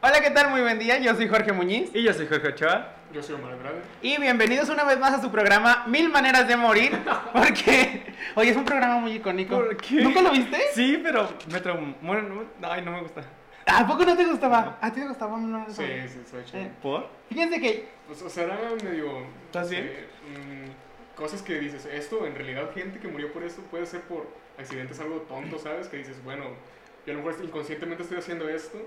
Hola, ¿qué tal? Muy buen día. Yo soy Jorge Muñiz. Y yo soy Jorge Ochoa. Yo soy Omar Andrade. Y bienvenidos una vez más a su programa Mil Maneras de Morir. Porque hoy es un programa muy icónico. ¿Por qué? ¿Nunca lo viste? Sí, pero me traumó. Bueno, no, ay, no me gusta. ¿A poco no te gustaba? ¿A ti te gustaba Mil Maneras Sí, sí, soy chido. Eh, ¿Por? Fíjense que Pues, o sea, era medio. ¿Estás bien? eh, mm, cosas que dices, esto en realidad, gente que murió por esto puede ser por accidentes algo tonto, ¿sabes? Que dices, bueno, yo a lo mejor inconscientemente estoy haciendo esto.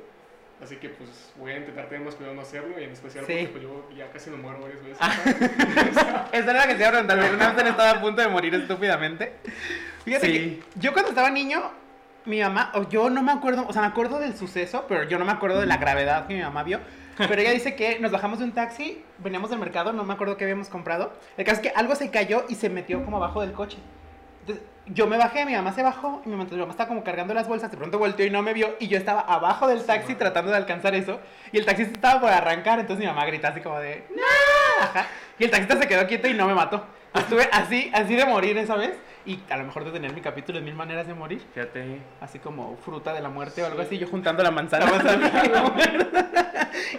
Así que pues voy a intentar tener más cuidado no hacerlo y en especial Sí. porque pues, yo ya casi me muero varias veces. Ah. Esa era la que te iba a preguntar. ¿Alguna vez estado a punto de morir estúpidamente? Fíjate Sí. que yo cuando estaba niño, mi mamá, o yo no me acuerdo, o sea, me acuerdo del suceso, pero yo no me acuerdo de la gravedad que mi mamá vio. Pero ella dice que nos bajamos de un taxi, veníamos del mercado, no me acuerdo qué habíamos comprado. El caso es que algo se cayó y se metió como abajo del coche. Yo me bajé, mi mamá se bajó y mi mamá, mi mamá estaba como cargando las bolsas, de pronto volteó y no me vio y yo estaba abajo del taxi tratando de alcanzar eso y el taxista estaba por arrancar, entonces mi mamá grita así como de ¡No! Ajá. Y el taxista se quedó quieto y no me mató. Estuve así, así de morir esa vez y a lo mejor de tener mi capítulo de mil maneras de morir, Fíjate. así como fruta de la muerte o algo Sí. así, yo juntando la manzana.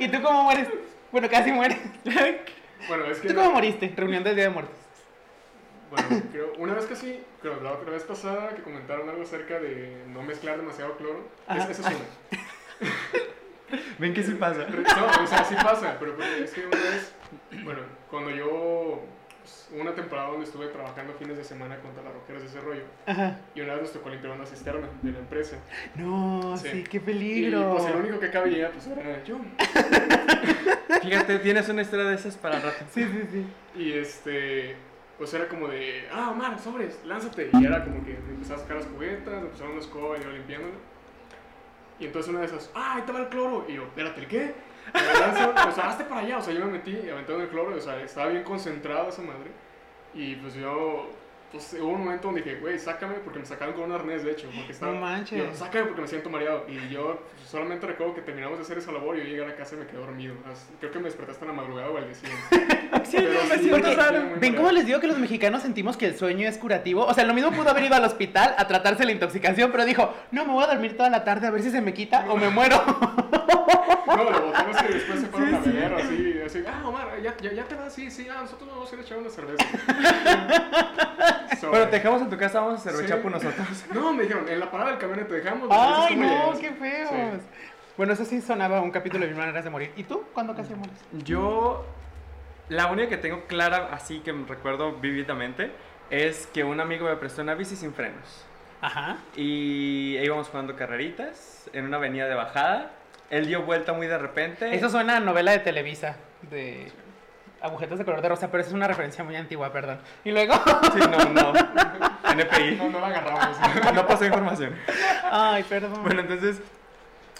¿Y tú cómo mueres? Bueno, casi mueres. bueno, es que. ¿Tú cómo moriste? Reunión del Día de Muertos. Bueno, creo, una vez que sí, creo la otra vez pasada que comentaron algo acerca de no mezclar demasiado cloro. Es- Ajá. esa es una. Ven que sí pasa. No, o sea, sí pasa, pero porque es que una vez, bueno, cuando yo, pues, una temporada donde estuve trabajando fines de semana contra las roqueras de ese rollo, Ajá. y una vez nos tocó limpiar una cisterna de la empresa. No, Sí. sí, qué Y peligro. pues el único que cabía, pues era yo. Fíjate, tienes una historia de esas para rato. Sí, sí, sí. Y este, pues era como de, ah, Omar, sobres, lánzate. Y era como que empezaba a sacar las cubetas, empezaron una escoba y yo limpiándolo. Y entonces una de esas, ah, ahí te va el cloro. Y yo, espérate, ¿el qué? Me lanzo, sea, hazte para allá. O sea, yo me metí y aventé en el cloro, o sea, estaba bien concentrado esa madre. Y pues yo, pues hubo un momento donde dije, güey, sácame, porque me sacaron con un arnés, de hecho. Porque estaba, No manches. yo, sácame porque me siento mareado. Y yo solamente recuerdo que terminamos de hacer esa labor y yo llegué a la casa y me quedé dormido. Creo que me desperté hasta la madrugada o al día. Sí, Pero me sí, siento sano. ¿Ven cómo les digo que los mexicanos sentimos que el sueño es curativo? O sea, lo mismo pudo haber ido al hospital a tratarse la intoxicación, pero dijo, no, me voy a dormir toda la tarde a ver si se me quita o me muero. No, lo es que después se fueron Sí, a sí. beber así, así, ah, Omar, ya, ya, ya te vas, sí, sí, ah, nosotros nos vamos a ir a echar una cerveza. Bueno, te dejamos en tu casa, vamos a hacer Sí. nosotros. No, me dijeron, en la parada del camión te dejamos. ¡Ay, no! ¡Qué feos! Sí. Bueno, eso sí sonaba un capítulo de Mil Maneras de Morir. ¿Y tú? ¿Cuándo casi mueres? Yo, la única que tengo clara, así que me recuerdo vívidamente, es que un amigo me prestó una bici sin frenos. Ajá. Y íbamos jugando carreritas en una avenida de bajada. Él dio vuelta muy de repente. Eso suena a novela de Televisa, de agujetas de color de rosa, pero esa es una referencia muy antigua, perdón. Y luego... Sí, no, no. NPI. No, no la agarramos. No pasó información. Ay, perdón. Bueno, entonces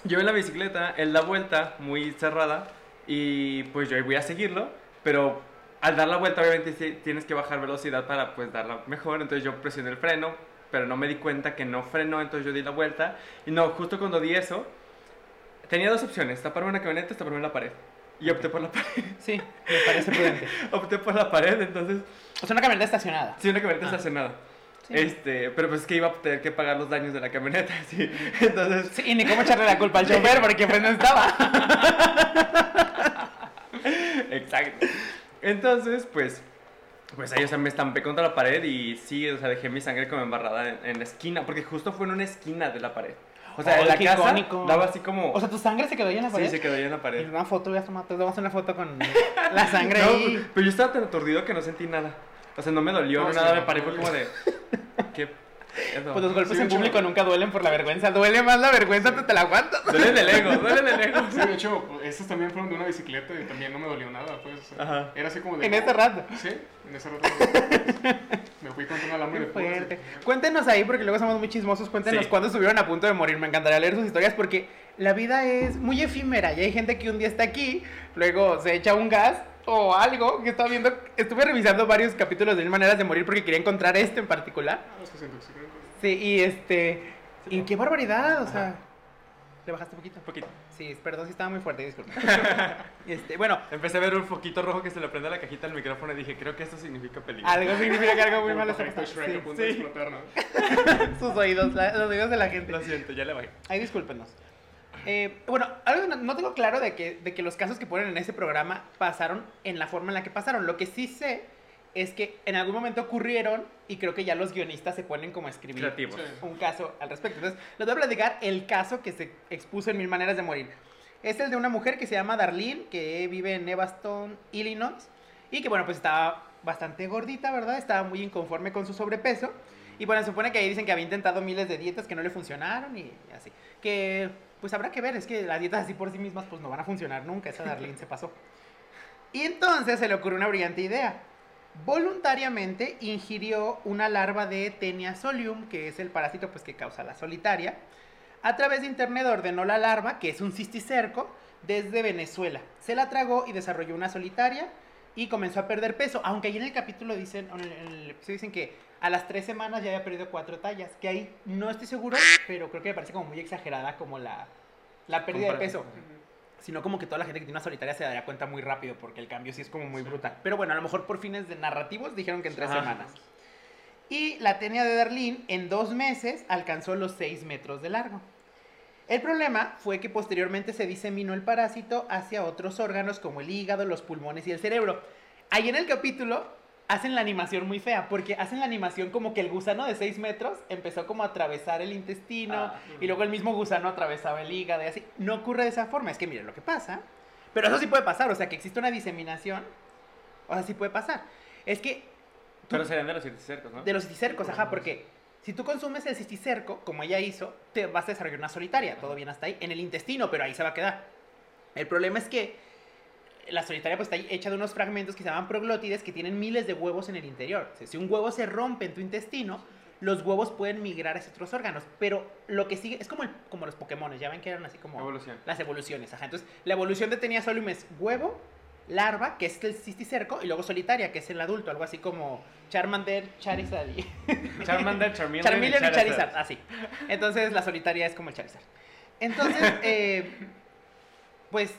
yo en la bicicleta, él da vuelta muy cerrada y pues yo ahí voy a seguirlo, pero al dar la vuelta obviamente tienes que bajar velocidad para pues darla mejor, entonces yo presioné el freno, pero no me di cuenta que no frenó, entonces yo di la vuelta y no, justo cuando di eso, tenía dos opciones, taparme una camioneta o taparme la pared. Y opté por la pared. Sí, me parece prudente. opté por la pared, entonces O sea, una camioneta estacionada. sí, una camioneta Ah. estacionada. Sí. Este, pero pues es que iba a tener que pagar los daños de la camioneta, sí. Entonces, Sí, y ni cómo echarle la culpa al chofer porque pues no estaba. Exacto. Entonces, pues, pues ahí, o sea, me estampé contra la pared y sí, o sea, dejé mi sangre como embarrada en, en la esquina, porque justo fue en una esquina de la pared. O sea, Ay, en la casa icónico. daba así como... O sea, tu sangre se quedó ahí en la pared. sí, se quedó ahí en la Y pared. una foto, voy a tomar, te tomas una foto con la sangre No, ahí. pero yo estaba tan aturdido que no sentí nada. O sea, no me dolió, No, nada, me paré, fue como de... ¿Qué Pues los golpes Sí, en hecho- público nunca duelen por la vergüenza. Duele más la vergüenza, te, te la aguantas. Duele del ego, duele del ego. Sí, de hecho, pues, estos también fueron de una bicicleta y también no me dolió nada, pues. o sea, Ajá. Era así como de. En ese rato. Sí, en ese rato. me fui contra un alambre de fuerte. Cuéntenos ahí, porque luego somos muy chismosos. Cuéntenos Sí. cuándo estuvieron a punto de morir. Me encantaría leer sus historias porque la vida es muy efímera y hay gente que un día está aquí, luego se echa un gas o algo que estaba viendo. Estuve revisando varios capítulos de Mil Maneras de Morir porque quería encontrar este en particular. Ah, los que se intoxican. Sí, y este. Y qué barbaridad, o sea. ¿Le bajaste un poquito? Un poquito. Sí, perdón si estaba muy fuerte, disculpa. este, bueno, Empecé a ver un foquito rojo que se le prende a la cajita del micrófono y dije, creo que esto significa peligro. algo significa que algo muy malo está pasando. Sí. Sus oídos, la- los oídos de la gente. Lo siento, ya le bajé. Ay, discúlpenos. Eh, bueno, algo no, no tengo claro de que, de que los casos que ponen en ese programa pasaron en la forma en la que pasaron. Lo que sí sé es que en algún momento ocurrieron y creo que ya los guionistas se ponen como a escribir Creativos. Un caso al respecto. Entonces, les voy a platicar el caso que se expuso en Mil Maneras de Morir. Es el de una mujer que se llama Darlene, que vive en Evanston, Illinois, y que, bueno, pues estaba bastante gordita, ¿verdad? Estaba muy inconforme con su sobrepeso. Y bueno, se supone que ahí dicen que había intentado miles de dietas que no le funcionaron y así. Que, pues habrá que ver, es que las dietas así por sí mismas, pues no van a funcionar nunca. Esa Darlene se pasó. Y entonces se le ocurrió una brillante idea. Voluntariamente ingirió una larva de Tenia solium, que es el parásito pues, que causa la solitaria. A través de internet ordenó la larva, que es un cisticerco, desde Venezuela. Se la tragó y desarrolló una solitaria y comenzó a perder peso. Aunque ahí en el capítulo dicen, en el, en el episodio dicen que a las tres semanas ya había perdido cuatro tallas. Que ahí no estoy seguro, pero creo que me parece como muy exagerada como la, la pérdida de peso sino como que toda la gente que tiene una solitaria se daría cuenta muy rápido porque el cambio sí es como muy brutal. Pero bueno, a lo mejor por fines de narrativos dijeron que en tres Ajá. semanas. Y la tenia de Darlene en dos meses alcanzó los 6 metros de largo. El problema fue que posteriormente se diseminó el parásito hacia otros órganos como el hígado, los pulmones y el cerebro. Ahí en el capítulo hacen la animación muy fea, porque hacen la animación como que el gusano de 6 metros empezó como a atravesar el intestino Ah. y luego el mismo gusano atravesaba el hígado y así. No ocurre de esa forma, es que miren lo que pasa. Pero eso sí puede pasar, o sea, que existe una diseminación, o sea, sí puede pasar. Es que tú- Pero serían de los cercos, ¿no? de los cisticercos, ajá, porque si tú consumes el cisticerco, como ella hizo, te vas a desarrollar una solitaria, todo bien hasta ahí, en el intestino, pero ahí se va a quedar. El problema es que la solitaria pues está hecha de unos fragmentos que se llaman proglótides que tienen miles de huevos en el interior. O sea, si un huevo se rompe en tu intestino, los huevos pueden migrar hacia otros órganos, pero lo que sigue es como, el- como los Pokémon, ya ven que eran así como Evolución. las evoluciones, ajá. Entonces, la evolución de Tenia solium es huevo, larva, que es el cisticerco, y luego solitaria, que es el adulto, algo así como Charmander, Charizard y... Charmander, Charmeleon, Charmeleon y Charizard. Charizard, así. Entonces la solitaria es como el Charizard. Entonces, eh, pues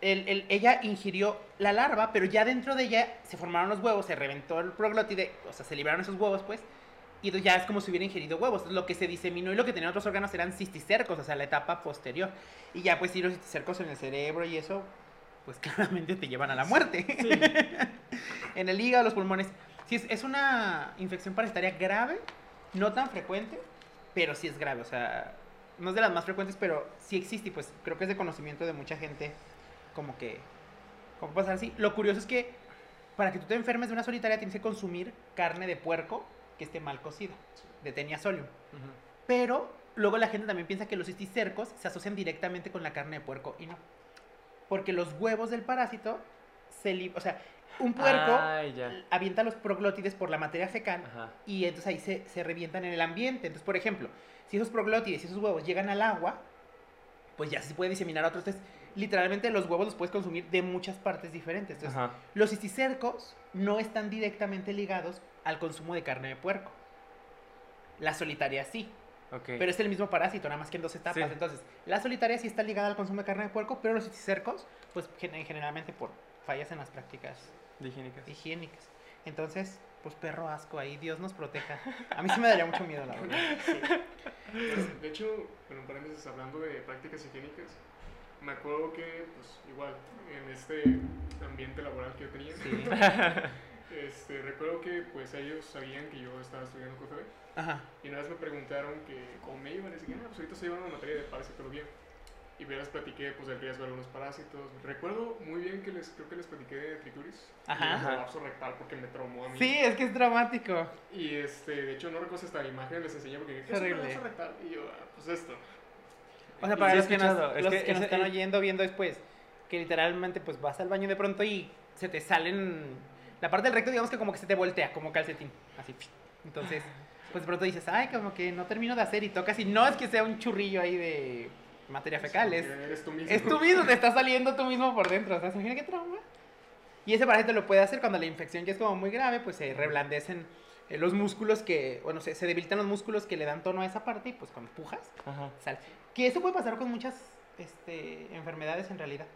el- el- ella ingirió la larva, pero ya dentro de ella se formaron los huevos, se reventó el proglótide, o sea, se liberaron esos huevos, pues. Y ya es como si hubiera ingerido huevos. Lo que se diseminó y lo que tenían otros órganos eran cisticercos, o sea, la etapa posterior. Y ya pues sí, los cisticercos en el cerebro y eso, pues claramente te llevan a la muerte. en el hígado, los pulmones. Sí, es, es una infección parasitaria grave, no tan frecuente, pero sí es grave. O sea, no es de las más frecuentes, pero sí existe y pues creo que es de conocimiento de mucha gente como que... ¿Cómo pasar así? Lo curioso es que para que tú te enfermes de una solitaria tienes que consumir carne de puerco que esté mal cocida, de tenia solium. Ujú. Pero luego la gente también piensa que los cisticercos se asocian directamente con la carne de puerco y no. Porque los huevos del parásito se li- O sea, un puerco avienta los proglótides por la materia fecal Ajá. y entonces ahí se, se revientan en el ambiente. Entonces, por ejemplo, si esos proglótides y esos huevos llegan al agua, pues ya se puede diseminar a otros. Entonces, literalmente los huevos los puedes consumir de muchas partes diferentes. Entonces, Ajá. los cisticercos no están directamente ligados al consumo de carne de puerco. La solitaria sí, Ok. pero es el mismo parásito, nada más que en dos etapas. Sí. Entonces, la solitaria sí está ligada al consumo de carne de puerco, pero los cisticercos, pues gen- generalmente por fallas en las prácticas De higiénicas. higiénicas. Entonces, pues perro asco ahí, Dios nos proteja. A mí sí me daría mucho miedo, la verdad. Pues, de hecho, bueno, en paréntesis, hablando de prácticas higiénicas, me acuerdo que, pues, igual, en este ambiente laboral que yo tenía, Sí. este, recuerdo que, pues, ellos sabían que yo estaba estudiando QFB, Ajá. y una vez me preguntaron que cómo me iba, les dije, ah, pues ahorita estoy llevando una materia de parasitología. Y ya les platiqué, pues, del riesgo de algunos parásitos. Recuerdo muy bien que les, creo que les platiqué de trituris. Ajá. Y colapso rectal porque me traumó a mí. Sí, es que es dramático. Y este, de hecho, no recuerdo la imagen les enseñé porque ¿qué es un colapso rectal? Y yo, ah, pues esto. O sea, para los que nos, los que que nos están oyendo, viendo después, que literalmente pues vas al baño de pronto y se te salen... La parte del recto digamos que como que se te voltea, como calcetín, así. Entonces, pues de pronto dices, ay, como que no termino de hacer y tocas y no es que sea un churrillo ahí de materia fecal, es, Eres tú mismo. es tú mismo, te está saliendo tú mismo por dentro, o sea, ¿se imagina qué trauma? Y ese parásito lo puede hacer cuando la infección ya es como muy grave, pues se reblandecen eh, los músculos que, bueno, se, se debilitan los músculos que le dan tono a esa parte y pues con pujas Ajá. sale. Que eso puede pasar con muchas este, enfermedades en realidad.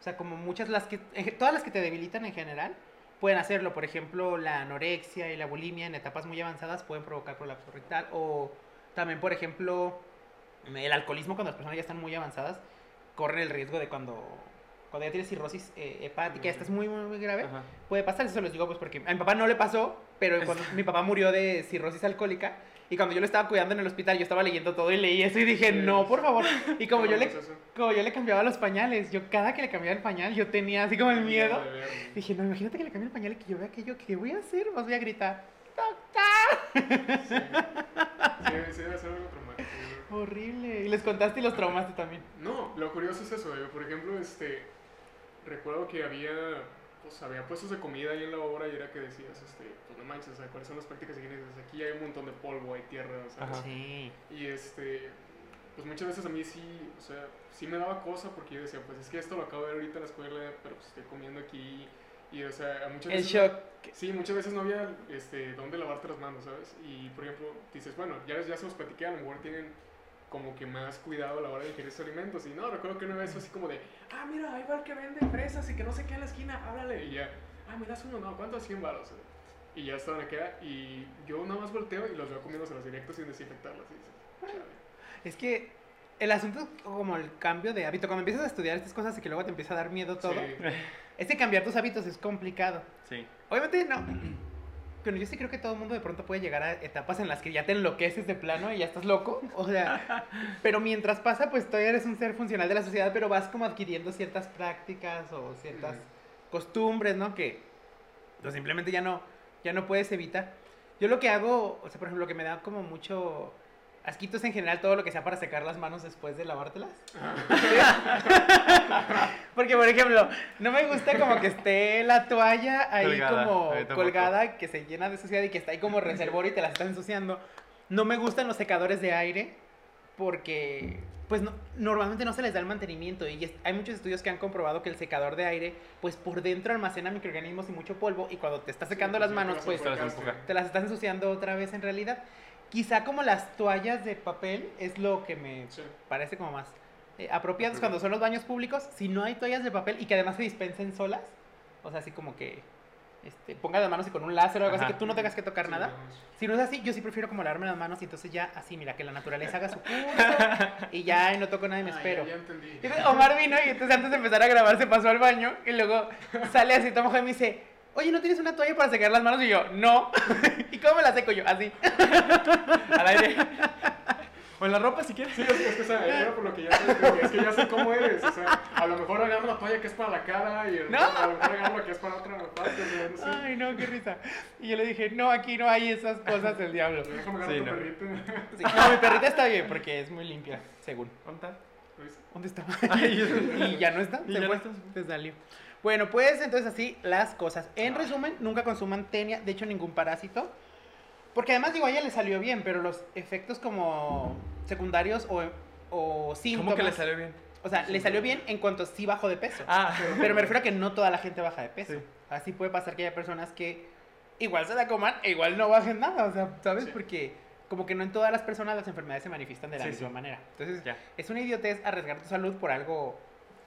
O sea, como muchas, las que, ge- todas las que te debilitan en general, pueden hacerlo. Por ejemplo, la anorexia y la bulimia en etapas muy avanzadas pueden provocar prolapso rectal. O también, por ejemplo, el alcoholismo cuando las personas ya están muy avanzadas corren el riesgo de cuando cuando ya tienes cirrosis eh, hepática, esta es muy, muy, muy grave, Ajá. puede pasar, eso se los digo pues porque a mi papá no le pasó, pero cuando mi papá murió de cirrosis alcohólica y cuando yo lo estaba cuidando en el hospital, yo estaba leyendo todo y leí eso y dije, Sí, no, por favor. Y como yo le como yo le cambiaba los pañales, yo cada que le cambiaba el pañal, yo tenía así como el miedo. Dije, no, imagínate que le cambie el pañal y que yo vea aquello, ¿qué voy a hacer? Más voy a gritar, ¡Doctor! Sí, sí, debe ser algo traumático. Horrible. Y les contaste y los traumaste también. No, lo curioso es eso, por ejemplo, este, recuerdo que había, pues había puestos de comida ahí en la obra y era que decías, este, pues no manches, o sea, ¿cuáles son las prácticas higiénicas? Aquí hay un montón de polvo, hay tierra. Ajá. Sí. Y este, pues muchas veces a mí sí, o sea, sí me daba cosa porque yo decía, pues es que esto lo acabo de ver ahorita en la escuela, pero pues estoy comiendo aquí. Y o sea, muchas El veces... shock. Sí, muchas veces no había este, dónde lavarte las manos, ¿sabes? Y por ejemplo, dices, bueno, ya, ya se los platiqué, a lo mejor tienen como que más cuidado a la hora de ingerir sus alimentos. Y no, recuerdo que una vez fue así como de, ah, mira, ahí va el que vende fresas y que no sé qué en la esquina, háblale. Y ya, ah, me das uno, no, ¿cuánto? 100 baros. Y ya estaban acá y yo nada más volteo y los veo comiéndose los directos sin desinfectarlas. Y dices, "Chale". Es que el asunto, como el cambio de hábito, cuando empiezas a estudiar estas cosas y que luego te empieza a dar miedo todo, Sí. es que cambiar tus hábitos es complicado. Sí. Obviamente no. Pero yo sí creo que todo el mundo de pronto puede llegar a etapas en las que ya te enloqueces de plano y ya estás loco. O sea, pero mientras pasa, pues todavía eres un ser funcional de la sociedad, pero vas como adquiriendo ciertas prácticas o ciertas costumbres, ¿no? Que pues, simplemente ya no, ya no puedes evitar. Yo lo que hago, o sea, por ejemplo, lo que me da como mucho asquitos en general, todo lo que sea para secar las manos después de lavártelas. Porque, por ejemplo, no me gusta como que esté la toalla ahí Colgada, como colgada, que se llena de suciedad y que está ahí como reservorio y te la está ensuciando. No me gustan los secadores de aire porque, pues, no- normalmente no se les da el mantenimiento y es- hay muchos estudios que han comprobado que el secador de aire, pues, por dentro almacena microorganismos y mucho polvo y cuando te está secando Sí, las pues, manos, pues, te las estás ensuciando otra vez en realidad. Quizá como las toallas de papel es lo que me Sí. parece como más eh, apropiados cuando son los baños públicos. Si no hay toallas de papel y que además se dispensen solas, o sea, así como que este, ponga las manos y con un láser o algo así que tú no tengas que tocar Sí, nada. Si no es así, yo sí prefiero como lavarme las manos y entonces ya así, mira, que la naturaleza haga su curso y ya no toco nada y me Ah, espero. Ya, ya entendí. Entonces Omar vino y entonces antes de empezar a grabar se pasó al baño y luego sale así, toma y me dice, oye, ¿no tienes una toalla para secar las manos? Y yo, no. ¿Y cómo me la seco yo? Así. Al aire. O en la ropa si quieres. Sí, es que, es que, o sea, era por lo que ya sé, es que ya sé cómo eres, o sea, a lo mejor agarro la toalla que es para la cara y el- No. a lo mejor agarro la que es para otra parte, o sea, no sé. Ay, no, qué risa. Y yo le dije, no, aquí no hay esas cosas del diablo. Déjame agarrar Sí, tu no. perrito. Sí, no, mi perrita está bien porque es muy limpia, según. ¿Dónde está? ¿Dónde está? Y ya no está, Y se ya fue, se salió. Bueno, pues entonces así las cosas. En resumen, nunca consuman tenia, de hecho ningún parásito. Porque además digo, a ella le salió bien, pero los efectos como secundarios o, o síntomas... ¿Cómo que le salió bien? O sea, le salió bien en cuanto sí bajó de peso. Ah, Pero me refiero a que no toda la gente baja de peso. Sí. Así puede pasar que haya personas que igual se la coman e igual no bajen nada, o sea, ¿sabes? Sí. Porque como que no en todas las personas las enfermedades se manifiestan de la Sí, misma manera. Entonces, ya. es una idiotez arriesgar tu salud por algo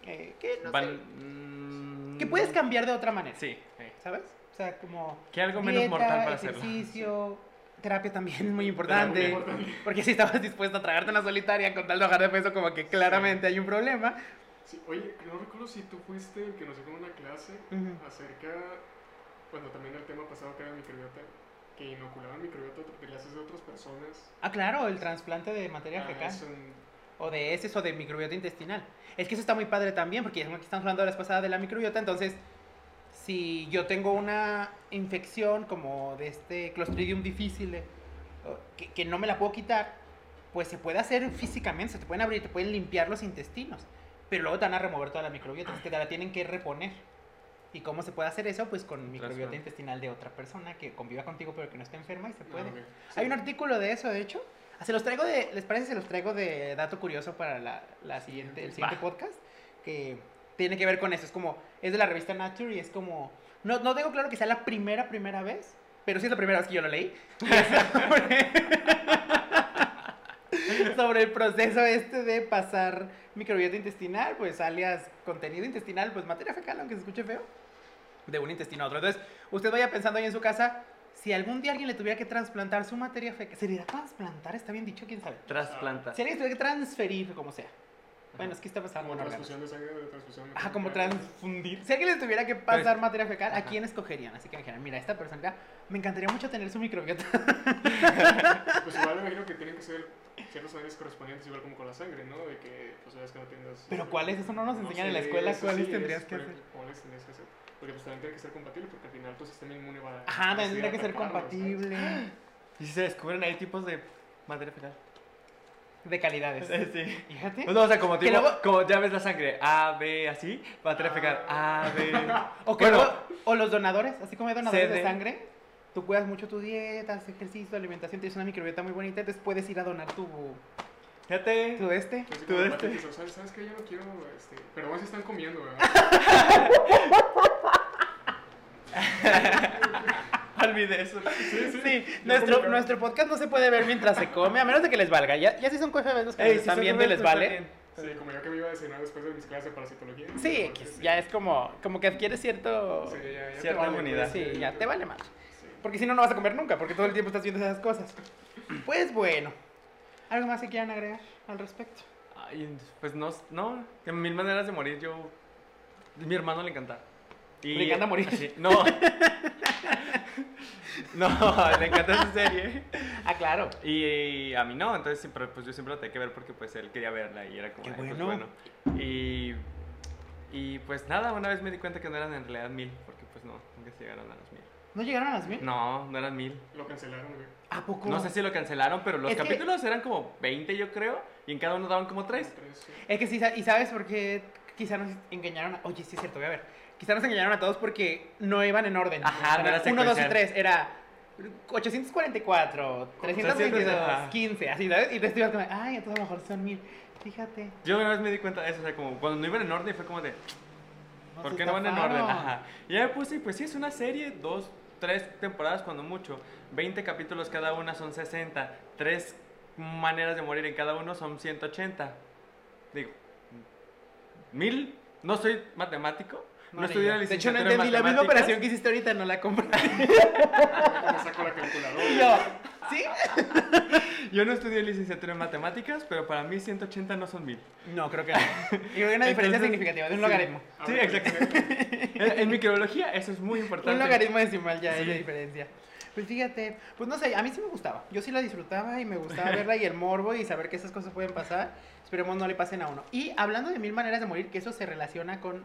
eh, que no Van- sé, mm, que puedes cambiar de otra manera, Sí. sí. ¿sabes? O sea, como Que algo menos dieta, mortal para hacerlo. ejercicio, terapia también es muy Muy importante. importante. Porque si estabas dispuesto a tragarte una solitaria con tal de bajar de peso, como que claramente hay un problema. Sí, oye, no recuerdo si tú fuiste el que nos dio una clase Ujú. acerca, bueno, también el tema pasado que era microbiota, que inoculaban microbiota de clases de otras personas. Ah, claro, el trasplante de materia Ah, fecal. eso en- O de heces o de microbiota intestinal. Es que eso está muy padre también, porque aquí estamos hablando la vez pasada de la microbiota, entonces, si yo tengo una infección como de este Clostridium difficile, que, que no me la puedo quitar, pues se puede hacer físicamente, se te pueden abrir, te pueden limpiar los intestinos, pero luego te van a remover toda la microbiota, te la tienen que reponer. ¿Y cómo se puede hacer eso? Pues con microbiota intestinal de otra persona que conviva contigo pero que no esté enferma y se puede. Ah, ok. Hay un artículo de eso, de hecho. Ah, Se los traigo de, ¿les parece? Se los traigo de dato curioso para la, la siguiente, el siguiente Va. podcast. Que tiene que ver con eso. Es como, es de la revista Nature y es como, no, no tengo claro que sea la primera, primera vez, pero sí es la primera vez que yo lo leí. Sobre, sobre el proceso este de pasar microbiota intestinal, pues alias contenido intestinal, pues materia fecal, aunque se escuche feo, de un intestino a otro. Entonces, usted vaya pensando ahí en su casa, si algún día alguien le tuviera que trasplantar su materia fecal, ¿sería trasplantar? ¿Está bien dicho? ¿Quién sabe? Trasplanta. Si alguien tuviera que transferir, como sea. Bueno, es que está pasando Como transfusión de sangre, transfusión de Ajá, como transfundir. Si alguien les tuviera que pasar Pues- materia fecal, ¿a Ajá. quién escogerían? Así que me dijeran, mira, esta persona, me encantaría mucho tener su microbiota. Pues igual me imagino que tienen que ser ciertos análisis correspondientes, igual como con la sangre, ¿no? De que, pues, sabes que no tengas... Pero ¿cuáles? Eso no nos enseñan en la sé, escuela. ¿Cuáles sí, tendrías es que hacer? ¿Cuáles tendrías que hacer? Porque pues también tiene que ser compatible, porque al final tu sistema inmune va a... Ajá, a tendría que ser compatible. Y si se descubren ahí tipos de materia fecal. De calidades. Sí. Fíjate. Pues no, o sea, como Que tipo, luego- como ya ves la sangre, A, B, así, materia fecal, A, B. O, que Bueno. o los donadores, así como hay donadores de sangre, tú cuidas mucho tu dieta, haces ejercicio, alimentación, tienes una microbiota muy bonita, entonces puedes ir a donar tu, Fíjate. tu este. Así Tú este. ¿Sabes, ¿Sabes qué? Yo no quiero, este... Perdón si están comiendo, ¿verdad? Olvidé eso. Sí, Yo nuestro, que- nuestro podcast no se puede ver mientras se come, a menos de que les valga. Ya, ya si son QFB los que Ey, nos si están son viendo y les vale. bien. Sí, como yo que me iba a desayunar después de mis clases de parasitología. Sí, X, ya es como, como que adquiere cierto... Sí, ya, ya te Cierta vale, inmunidad. pues, Sí, ya te vale más. Sí. Porque si no, no vas a comer nunca, porque todo el tiempo estás viendo esas cosas. Pues bueno, ¿algo más que quieran agregar al respecto? Ay, pues no, no, de mil maneras de morir, yo... Mi hermano le encanta. Y- ¿Le encanta morir? Sí, no. no, le encanta esa serie. Ah, claro. Y, a mí no, entonces siempre, pues yo siempre lo tenía que ver porque pues él quería verla y era como, Qué "Ay, pues, bueno". bueno. Y, y pues nada, una vez me di cuenta que no eran en realidad mil, porque pues no, nunca se llegaron a los mil. ¿No llegaron a las mil? No, no eran mil. Lo cancelaron, güey. ¿A poco? No sé si lo cancelaron, pero los Es que- capítulos eran como 20 yo creo, y en cada uno daban como 3. Tres, sí. Es que sí, y sabes por qué quizá nos engañaron a... Oye, sí es cierto, voy a ver. Quizá nos engañaron a todos porque no iban en orden. Ajá, no era 1, 2 y secuencial. 3, era 844, 322, 300, ajá. 15, así, ¿sabes? Y te ibas como, ay, entonces a lo mejor son mil. Fíjate. Yo una vez me di cuenta de eso, o sea, como cuando no iban en orden fue como de, ¿por qué no van en orden? Ajá. Y ya me puse, pues sí, es una serie, dos, tres temporadas cuando mucho, 20 capítulos cada una son 60, tres maneras de morir en cada uno son 180. Digo, ¿mil? No soy matemático, no, estudié la De hecho, no en entendí la misma operación que hiciste ahorita, no la compré. Me saco la calculadora. Yo, ¿sí? Yo no estudié licenciatura en matemáticas, pero para mí 180 no son mil. No, creo que no. Y creo que hay una diferencia Entonces, significativa de un sí. logaritmo. A Sí, exacto. En, en microbiología eso es muy importante. Un logaritmo decimal ya es Sí. la diferencia. Pues fíjate, pues no sé, a mí sí me gustaba. Yo sí la disfrutaba y me gustaba verla y el morbo y saber que esas cosas pueden pasar. Esperemos no le pasen a uno. Y hablando de mil maneras de morir, que eso se relaciona con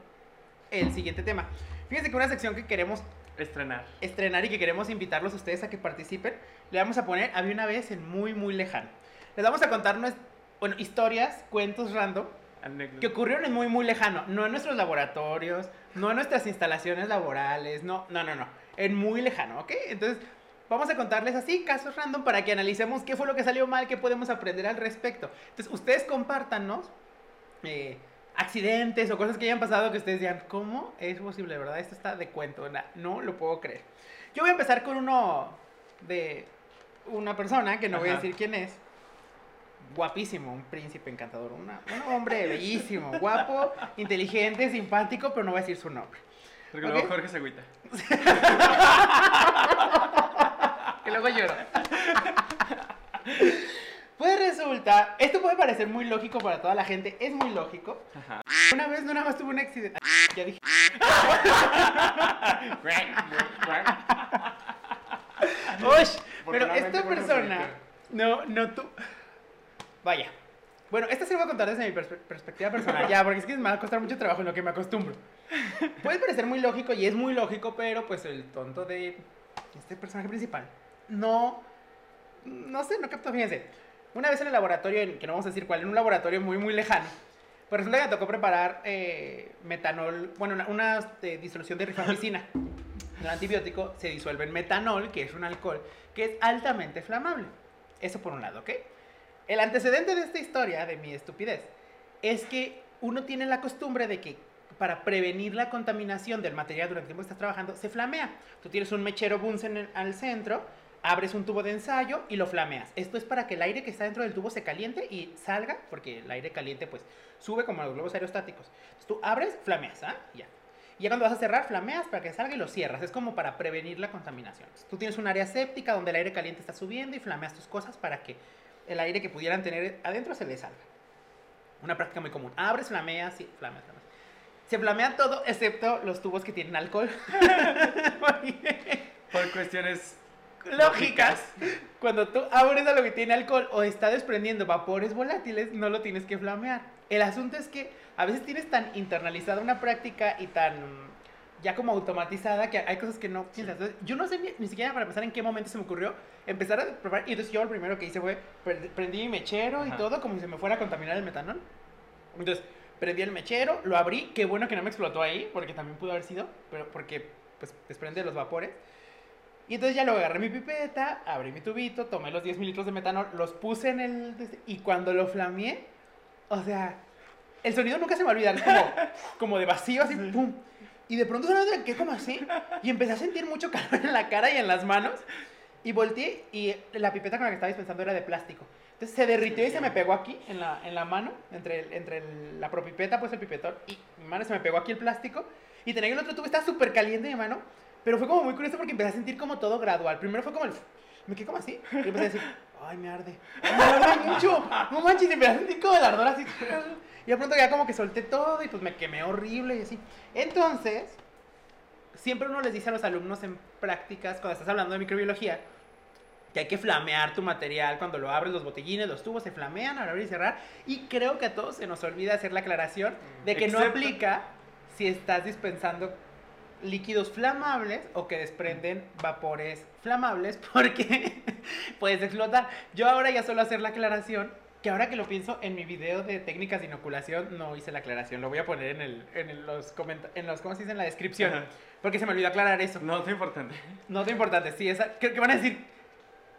el siguiente tema. Fíjense que una sección que queremos Estrenar. estrenar y que queremos invitarlos a ustedes a que participen, le vamos a poner Había una vez en muy, muy lejano. Les vamos a contar bueno, historias, cuentos random que ocurrieron en muy, muy lejano. No en nuestros laboratorios, no en nuestras instalaciones laborales, no, no, no, no. En muy lejano, ¿ok? Entonces, vamos a contarles así casos random para que analicemos qué fue lo que salió mal, qué podemos aprender al respecto. Entonces, ustedes compártanos eh, accidentes o cosas que hayan pasado que ustedes digan, ¿cómo es posible, verdad? Esto está de cuento, na- no lo puedo creer. Yo voy a empezar con uno de una persona que no voy a decir quién es guapísimo, un príncipe encantador, una- un hombre bellísimo, guapo, inteligente, simpático, pero no voy a decir su nombre. Porque Ok. luego Jorge se agüita. Que luego lloro. Pues resulta, esto puede parecer muy lógico para toda la gente, es muy lógico. Ajá. Una vez no nada más tuve un accidente. Ya dije. Pero esta persona. No, no tú. Vaya. Bueno, esta sí lo voy a contar desde mi perspe- perspectiva personal, ya, porque es que me va a costar mucho trabajo en lo que me acostumbro. Puede parecer muy lógico y es muy lógico, pero pues el tonto de este personaje principal no. No sé, no capto, fíjense. Una vez en el laboratorio, que no vamos a decir cuál, en un laboratorio muy, muy lejano, pues resulta que me tocó preparar eh, metanol, bueno, una, una, eh, disolución de rifamicina. El antibiótico se disuelve en metanol, que es un alcohol que es altamente flamable. Eso por un lado, ¿ok? El antecedente de esta historia, de mi estupidez, es que uno tiene la costumbre de que para prevenir la contaminación del material durante el tiempo que estás trabajando, se flamea. Tú tienes un mechero Bunsen en- al centro, abres un tubo de ensayo y lo flameas. Esto es para que el aire que está dentro del tubo se caliente y salga, porque el aire caliente pues sube como los globos aerostáticos. Entonces tú abres, flameas, ¿ah? Ya. Y ya cuando vas a cerrar, flameas para que salga y lo cierras. Es como para prevenir la contaminación. Tú tienes un área séptica donde el aire caliente está subiendo y flameas tus cosas para que el aire que pudieran tener adentro se les salga. Una práctica muy común. Abres, flameas y flameas, flameas. Se flamea todo excepto los tubos que tienen alcohol. Por cuestiones lógicas. Cuando tú abres algo que tiene alcohol o está desprendiendo vapores volátiles, no lo tienes que flamear. El asunto es que a veces tienes tan internalizada una práctica y tan ya como automatizada que hay cosas que no piensas. Entonces, yo no sé ni, ni siquiera para pensar en qué momento se me ocurrió empezar a probar. Y entonces yo lo primero que hice fue pre- prendí mi mechero y Ajá. todo como si se me fuera a contaminar el metanol. Entonces prendí el mechero, lo abrí. Qué bueno que no me explotó ahí porque también pudo haber sido, pero porque pues desprende los vapores. Y entonces ya luego agarré mi pipeta, abrí mi tubito, tomé los 10 mililitros de metanol, los puse en el... Y cuando lo flameé, o sea, el sonido nunca se me va a olvidar, es como, como de vacío, así, pum. Y de pronto sonaba que como así, y empecé a sentir mucho calor en la cara y en las manos. Y volteé y la pipeta con la que estaba dispensando era de plástico. Entonces se derritió y se me pegó aquí, en la, en la mano, entre, el- entre el- la propipeta, pues el pipetón, y mi mano se me pegó aquí el plástico. Y tenía que el otro tubo, estaba súper caliente mi mano. Pero fue como muy curioso porque empecé a sentir como todo gradual. Primero fue como el... Me quedé como así. Y empecé a decir, ay, me arde. Ay, me arde mucho. No manches, y empecé a sentir como el ardor así. Y de pronto ya como que solté todo y pues me quemé horrible y así. Entonces, siempre uno les dice a los alumnos en prácticas, cuando estás hablando de microbiología, que hay que flamear tu material cuando lo abres, los botellines, los tubos se flamean al abrir y cerrar. Y creo que a todos se nos olvida hacer la aclaración de que no aplica si estás dispensando líquidos flamables o que desprenden vapores flamables porque puedes explotar. Yo ahora ya suelo hacer la aclaración que ahora que lo pienso en mi video de técnicas de inoculación no hice la aclaración, lo voy a poner en el en los comenta- en los ¿cómo se dice? en la descripción, Ajá. porque se me olvidó aclarar eso. No, es importante. No es importante, sí, esa, ¿qué, qué van a decir?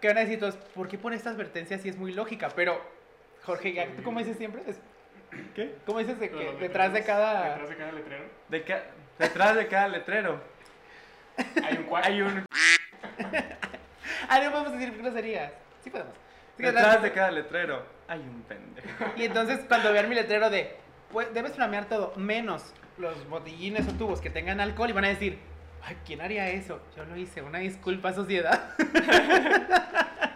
¿Qué van a decir todos? ¿Por qué pone esta advertencia si es muy lógica? Pero, Jorge, ya- ¿tú cómo dices siempre? Es- ¿Qué? ¿Cómo dices de que detrás de cada... Detrás de cada letrero De ca- detrás de cada letrero hay un cual. hay un... Ah, no podemos decir groserías. Sí podemos. Sí, que Detrás de cada letrero hay un pendejo. Y entonces cuando vean mi letrero de, pues, debes flamear todo, menos los botellines o tubos que tengan alcohol, y van a decir, ay, ¿quién haría eso? Yo lo hice, una disculpa, sociedad.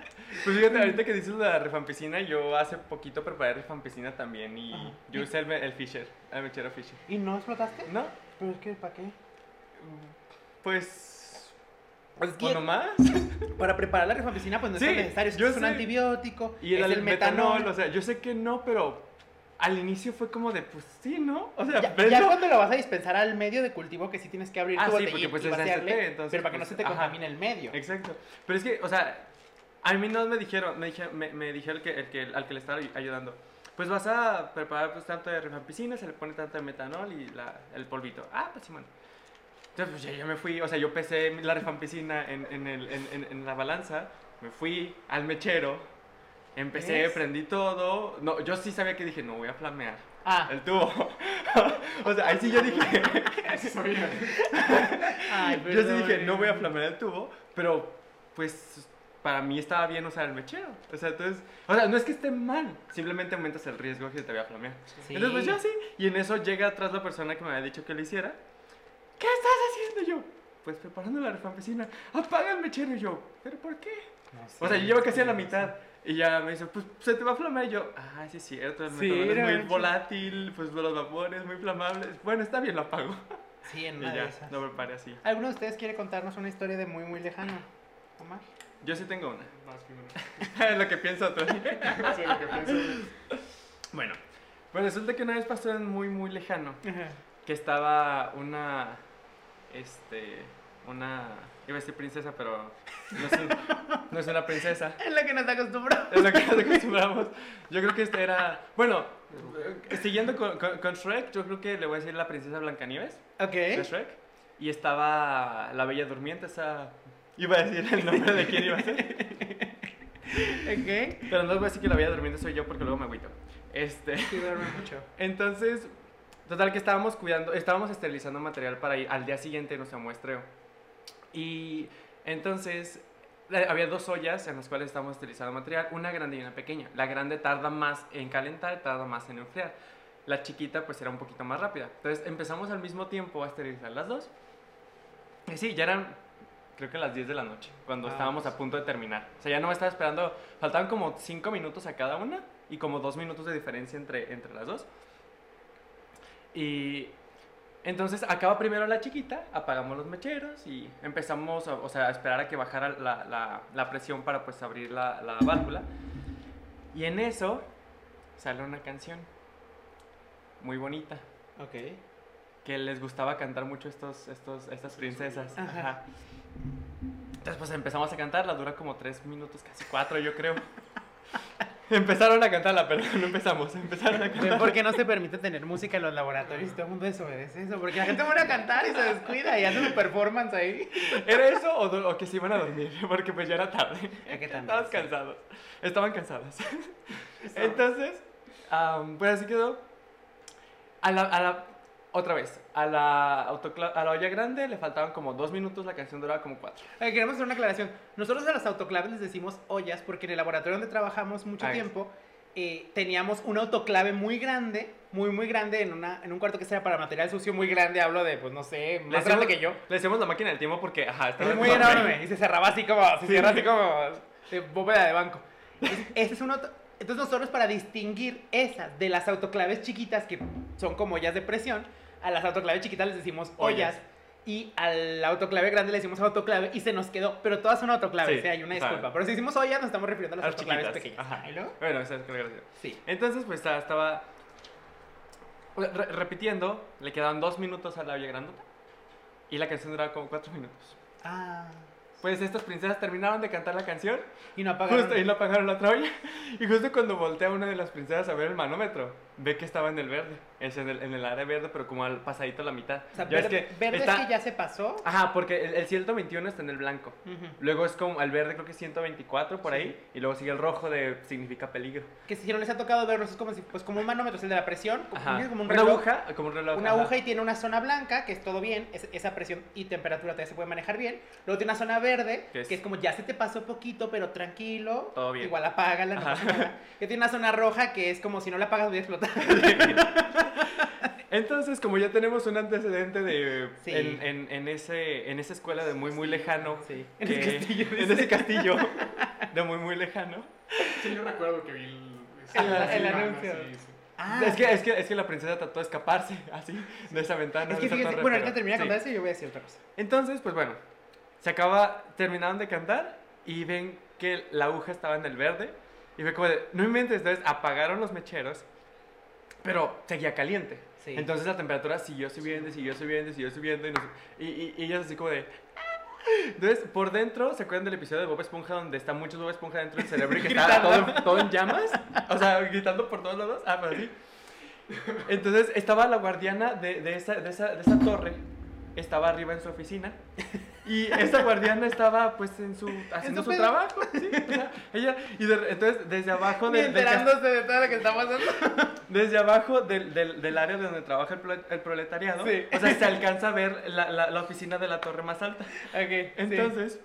Pues fíjate, ahorita que dices la rifampicina, yo hace poquito preparé rifampicina también y Ajá. yo usé el, el Fisher, el mechero Fisher. ¿Y no explotaste? ¿No? Pero es que, ¿para qué? Pues... Pues es que ¿O nomás? para preparar la rifampicina, pues no Sí, es necesario. yo Es un antibiótico, Y el, es el metanol. o sea, yo sé que no, pero al inicio fue como de, pues sí, ¿no? O sea, Ya, ya cuando lo vas a dispensar al medio de cultivo, que sí tienes que abrir Ah, tu sí, botellín porque, pues, y vaciarle, ST, entonces, pero para que no pues, se te ajá. contamine el medio. Exacto. Pero es que, o sea, a mí no me dijeron, me, dije, me, me dijeron el que, el que, al que le estaba ay- ayudando. Pues vas a preparar pues tanto de rifampicina, se le pone tanto de metanol y la, el polvito. Ah, pues sí, bueno. Entonces, pues ya yo me fui, o sea, yo pesé la rifampicina en, en, el, en, en- en la balanza, me fui al mechero, empecé, ¿Ves? prendí todo. No, yo sí sabía que dije, no voy a flamear Ah, el tubo. o sea, ahí sí yo dije, ay, yo sí dije, no voy a flamear el tubo, pero pues para mí estaba bien usar el mechero. O sea, entonces, o sea, no es que esté mal, simplemente aumentas el riesgo que te voy a flamear. Sí. Entonces, pues yo sí, y en eso llega atrás la persona que me había dicho que lo hiciera. ¿Qué estás haciendo yo? Pues preparando la refampicina. Apaga el mechero y yo, ¿pero por qué? No, sí, O sea, yo llevo casi a la mitad. Y ya me dice, pues se te va a flamear. Y yo, ah, sí es cierto, el Sí, es no muy volátil, pues los vapores muy flamables. Bueno, está bien, lo apago. Sí, en Y una de ya, esas. lo preparé así. ¿Alguno de ustedes quiere contarnos una historia de muy, muy lejano? Omar. Yo sí tengo una. Vas primero. Es lo que pienso. No sé lo que pienso. bueno, pues resulta que una vez pasó en muy, muy lejano. Ajá. que estaba una, este, una, iba a decir princesa, pero no es, un- no es una princesa. Es la que nos acostumbramos. Es lo que nos acostumbramos. Yo creo que este era, bueno, siguiendo con, con- con Shrek, yo creo que le voy a decir la princesa Blancanieves Ok. de Shrek. Y estaba la bella durmiente, esa, iba a decir el nombre de quién iba a ser. Ok. Pero no voy a decir que la bella durmiente soy yo porque luego me agüito. Este... Sí, duerme mucho. Entonces, total que estábamos cuidando, estábamos esterilizando material para ir al día siguiente nuestro muestreo. Y entonces había dos ollas en las cuales estábamos esterilizando material, una grande y una pequeña. La grande tarda más en calentar, tarda más en enfriar. la chiquita pues era un poquito más rápida. Entonces empezamos al mismo tiempo a esterilizar las dos. Y sí, ya eran creo que las 10 de la noche, cuando Ah, estábamos a punto de terminar. O sea, ya no me estaba esperando, faltaban como 5 minutos a cada una y como 2 minutos de diferencia entre, entre las dos. Y entonces acaba primero la chiquita, apagamos los mecheros y empezamos a, o sea, a esperar a que bajara la, la- la presión para pues abrir la, la válvula. Y en eso sale una canción muy bonita Ok. que les gustaba cantar mucho estos, estos, estas princesas. Ajá. Entonces pues empezamos a cantarla, dura como tres minutos, casi cuatro yo creo. Empezaron a cantarla, pero no empezamos, empezaron a ¿Ven cantarla. por qué no se permite tener música en los laboratorios y todo el mundo desobedece eso? Porque la gente va a cantar y se descuida y hace su performance ahí. ¿Era eso o, o que se iban a dormir? Porque pues ya era tarde. También, Estaban sí. cansados. Estaban cansadas. Entonces, am, pues así quedó. A la, a la- otra vez, a la, a la olla grande le faltaban como dos minutos, la canción duraba como cuatro. Eh, queremos hacer una aclaración. Nosotros a las autoclaves les decimos ollas porque en el laboratorio donde trabajamos mucho Ah, tiempo eh, teníamos una autoclave muy grande, muy, muy grande en, una, en un cuarto que era para material sucio muy grande. Hablo de, pues no sé, más grande que yo. Le decimos la máquina del tiempo porque, ajá, estaba Es muy enorme. y se cerraba así como, se cierra así como de bóveda de banco. Ese es un auto- Entonces nosotros para distinguir esas de las autoclaves chiquitas que son como ollas de presión, a las autoclaves chiquitas les decimos ollas. Ollas. Y al autoclave grande le decimos autoclave y se nos quedó, pero todas son autoclaves, Sí, ¿eh? hay una o disculpa. Pero si decimos ollas nos estamos refiriendo a las Las autoclaves chiquitas. pequeñas. Ajá. ¿Y luego? Bueno, esa es la. Sí. Entonces, pues estaba, estaba re- repitiendo, le quedaban dos minutos a la olla grandota y la canción duraba como cuatro minutos. Ah. Pues estas princesas terminaron de cantar la canción Y no apagaron. Justo, y no apagaron la otra olla. Y justo cuando voltea una de las princesas a ver el manómetro, ve que estaba en el verde. Es en el, en el área verde, pero como al pasadito a la mitad. O sea, Ya verde, verde está- es que ya se pasó. Ajá, porque el, el 121 está en el blanco. Luego es como el verde, creo que es 124 por Sí. ahí. Y luego sigue el rojo de significa peligro. Que si no les ha tocado verlos, es como, si, pues, como un manómetro, es el de la presión, como, Ajá. como un una reloj. aguja, como un reloj. Una ajá. aguja y tiene una zona blanca, que es todo bien, es- esa presión y temperatura todavía se puede manejar bien. Luego tiene una zona verde, que Que es, es- como ya se te pasó poquito, pero tranquilo. Todo bien. Igual apágala, no pasa nada. Que tiene una zona roja, que es como si no la apagas voy a explotar. Entonces, como ya tenemos un antecedente de Sí. en, en, en ese, en esa escuela de muy, muy lejano. Sí. En que- ese castillo, en ese castillo de muy, muy lejano. Sí, yo recuerdo que vi el, El- el semana, anuncio. sí, sí. Ah, Es que, es, que, es que la princesa trató de escaparse así de esa ventana. es de que esa fíjese, torre, bueno, ahorita termina de sí. contar eso y yo voy a decir otra cosa. Entonces, pues bueno, se acaba, terminaron de cantar y ven que la aguja estaba en el verde. Y fue como de, no inventes, entonces apagaron los mecheros, pero seguía caliente. Sí. Entonces la temperatura siguió subiendo, siguió subiendo, siguió subiendo. Y, no sé- y, y- y ellas así como de... Entonces, por dentro, ¿se acuerdan del episodio de Bob Esponja donde está mucho Bob Esponja dentro del cerebro y que está todo, todo en llamas? O sea, gritando por todos lados. Ah, pero así. Entonces, estaba la guardiana de, de esa, de, esa, de esa torre, estaba arriba en su oficina. Y esta guardiana estaba pues en su haciendo su trabajo, sí, o sea, ella y de- entonces desde abajo del, enterándose de todo lo que está pasando. desde abajo del, del, del área donde trabaja el, el proletariado, Sí. o sea, se alcanza a ver la, la, la oficina de la torre más alta. Ok, sí. Entonces,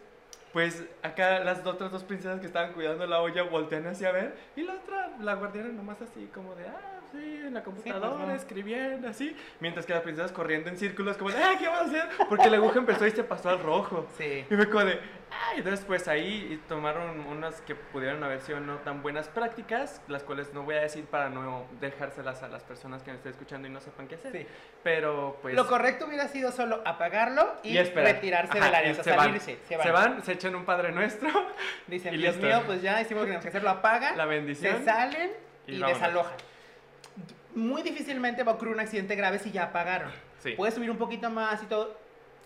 pues acá las otras dos princesas que estaban cuidando la olla voltean hacia ver y la otra, la guardiana nomás así como de, ah, sí, en la computadora, pues, no. escribiendo, así. Mientras que las princesas corriendo en círculos como de, ah, ¿qué vamos a hacer? Porque la aguja empezó y se pasó al rojo. Sí. Y me como de, ah, entonces pues ahí tomaron unas que pudieron haber sido no tan buenas prácticas, las cuales no voy a decir para no dejárselas a las personas que me estén escuchando y no sepan qué hacer. Sí. Pero pues... Lo correcto hubiera sido solo apagarlo y, y retirarse Ajá, del área, y o sea, se van. salirse. Se van. Se van, se echan un Padre Nuestro, Dicen, y Dios listo. mío, pues ya hicimos lo que hacer, lo apagan, la se bendición. salen y y, desalojan. Muy difícilmente va a ocurrir un accidente grave si ya apagaron. Sí. Puede subir un poquito más y todo,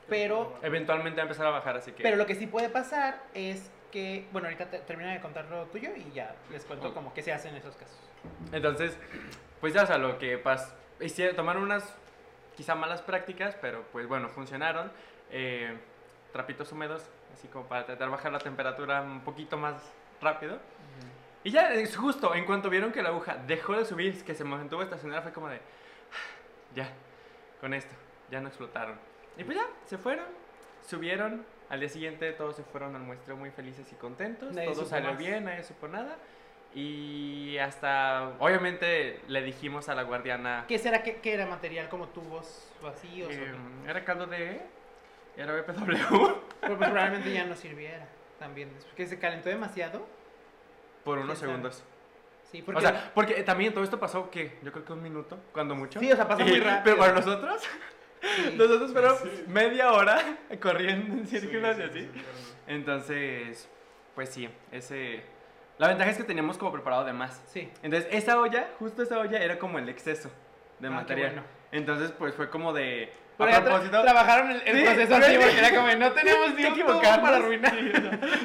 pero, Eventualmente va a empezar a bajar, así que... pero lo que sí puede pasar es que, bueno, ahorita te- termina de contar lo tuyo y ya les cuento Ok. como qué se hace en esos casos. Entonces, pues ya, o sea, lo que pasó, tomaron unas quizá malas prácticas, pero pues bueno, funcionaron. Eh, trapitos húmedos, así como para tratar de bajar la temperatura un poquito más rápido. Y ya, es justo, en cuanto vieron que la aguja dejó de subir, que se mantuvo estacionada, fue como de, "Ah, ya, con esto, ya no explotaron. Y pues ya, se fueron, subieron, al día siguiente todos se fueron al muestreo muy felices y contentos, Nadie todo salió más. bien, nadie supo nada. Y hasta, obviamente, le dijimos a la guardiana... ¿Qué será? ¿Qué, qué era material? ¿Como tubos vacíos? o qué? mm, era caldo de... Era BPW. Pero pues probablemente ya no sirviera también. Porque se calentó demasiado. Por unos Sí, sabe. segundos. Sí, porque... O sea, porque también todo esto pasó, que Yo creo que un minuto, cuando mucho. Sí, o sea, pasó muy rápido. Pero para nosotros, sí. nosotros fueron Sí. media hora corriendo en círculos sí, y así. Entonces, pues sí, ese... La ventaja es que teníamos como preparado de más. Sí. Entonces, esa olla, justo esa olla, era como el exceso de Ah, qué material. bueno. Entonces, pues fue como de... Pero a propósito... trabajaron el, el Sí, proceso así porque era como, no tenemos tiempo equivocarnos. para arruinar. Sí,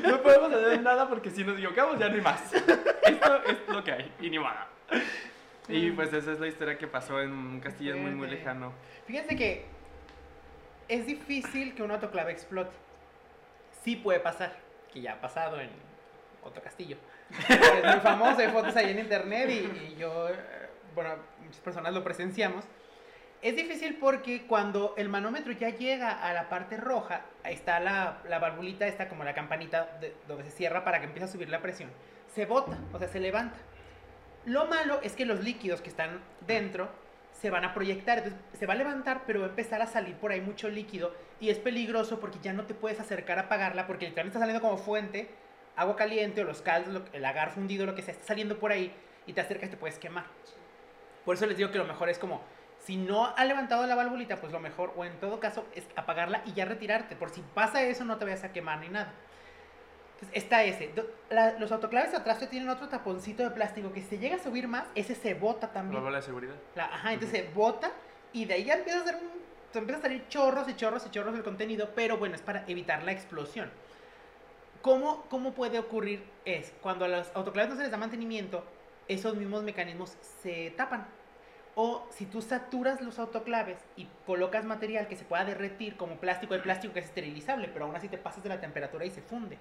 no podemos hacer nada porque si nos equivocamos ya no hay más. Esto es lo que hay y ni nada. Y pues esa es la historia que pasó en un castillo muy muy lejano. Fíjense que es difícil que un autoclave explote. Sí puede pasar, que ya ha pasado en otro castillo. es muy famoso, hay fotos ahí en internet y, y yo, eh, bueno, muchas personas lo presenciamos. Es difícil porque cuando el manómetro ya llega a la parte roja, ahí está la, la valvulita, está como la campanita de- donde se cierra para que empiece a subir la presión. Se bota, o sea, se levanta. Lo malo es que los líquidos que están dentro se van a proyectar, entonces se va a levantar, pero va a empezar a salir por ahí mucho líquido y es peligroso porque ya no te puedes acercar a apagarla porque literalmente está saliendo como fuente, agua caliente o los caldos, el agar fundido, lo que sea, está saliendo por ahí y te acercas te puedes quemar. Por eso les digo que lo mejor es como, si no ha levantado la valvulita, pues lo mejor, o en todo caso, es apagarla y ya retirarte. Por si pasa eso, no te vayas a quemar ni nada. Entonces, está ese. La- los autoclaves atrás tienen otro taponcito de plástico que si llega a subir más, ese se bota La también. bola de seguridad. La- ajá, entonces se bota y de ahí ya empieza a hacer un, te empieza a salir chorros y chorros y chorros del contenido, pero bueno, es para evitar la explosión. ¿Cómo, cómo puede ocurrir? Es cuando a los autoclaves no se les da mantenimiento, esos mismos mecanismos se tapan. O si tú saturas los autoclaves y colocas material que se pueda derretir, como plástico, hay plástico que es esterilizable, pero aún así te pasas de la temperatura y se funde.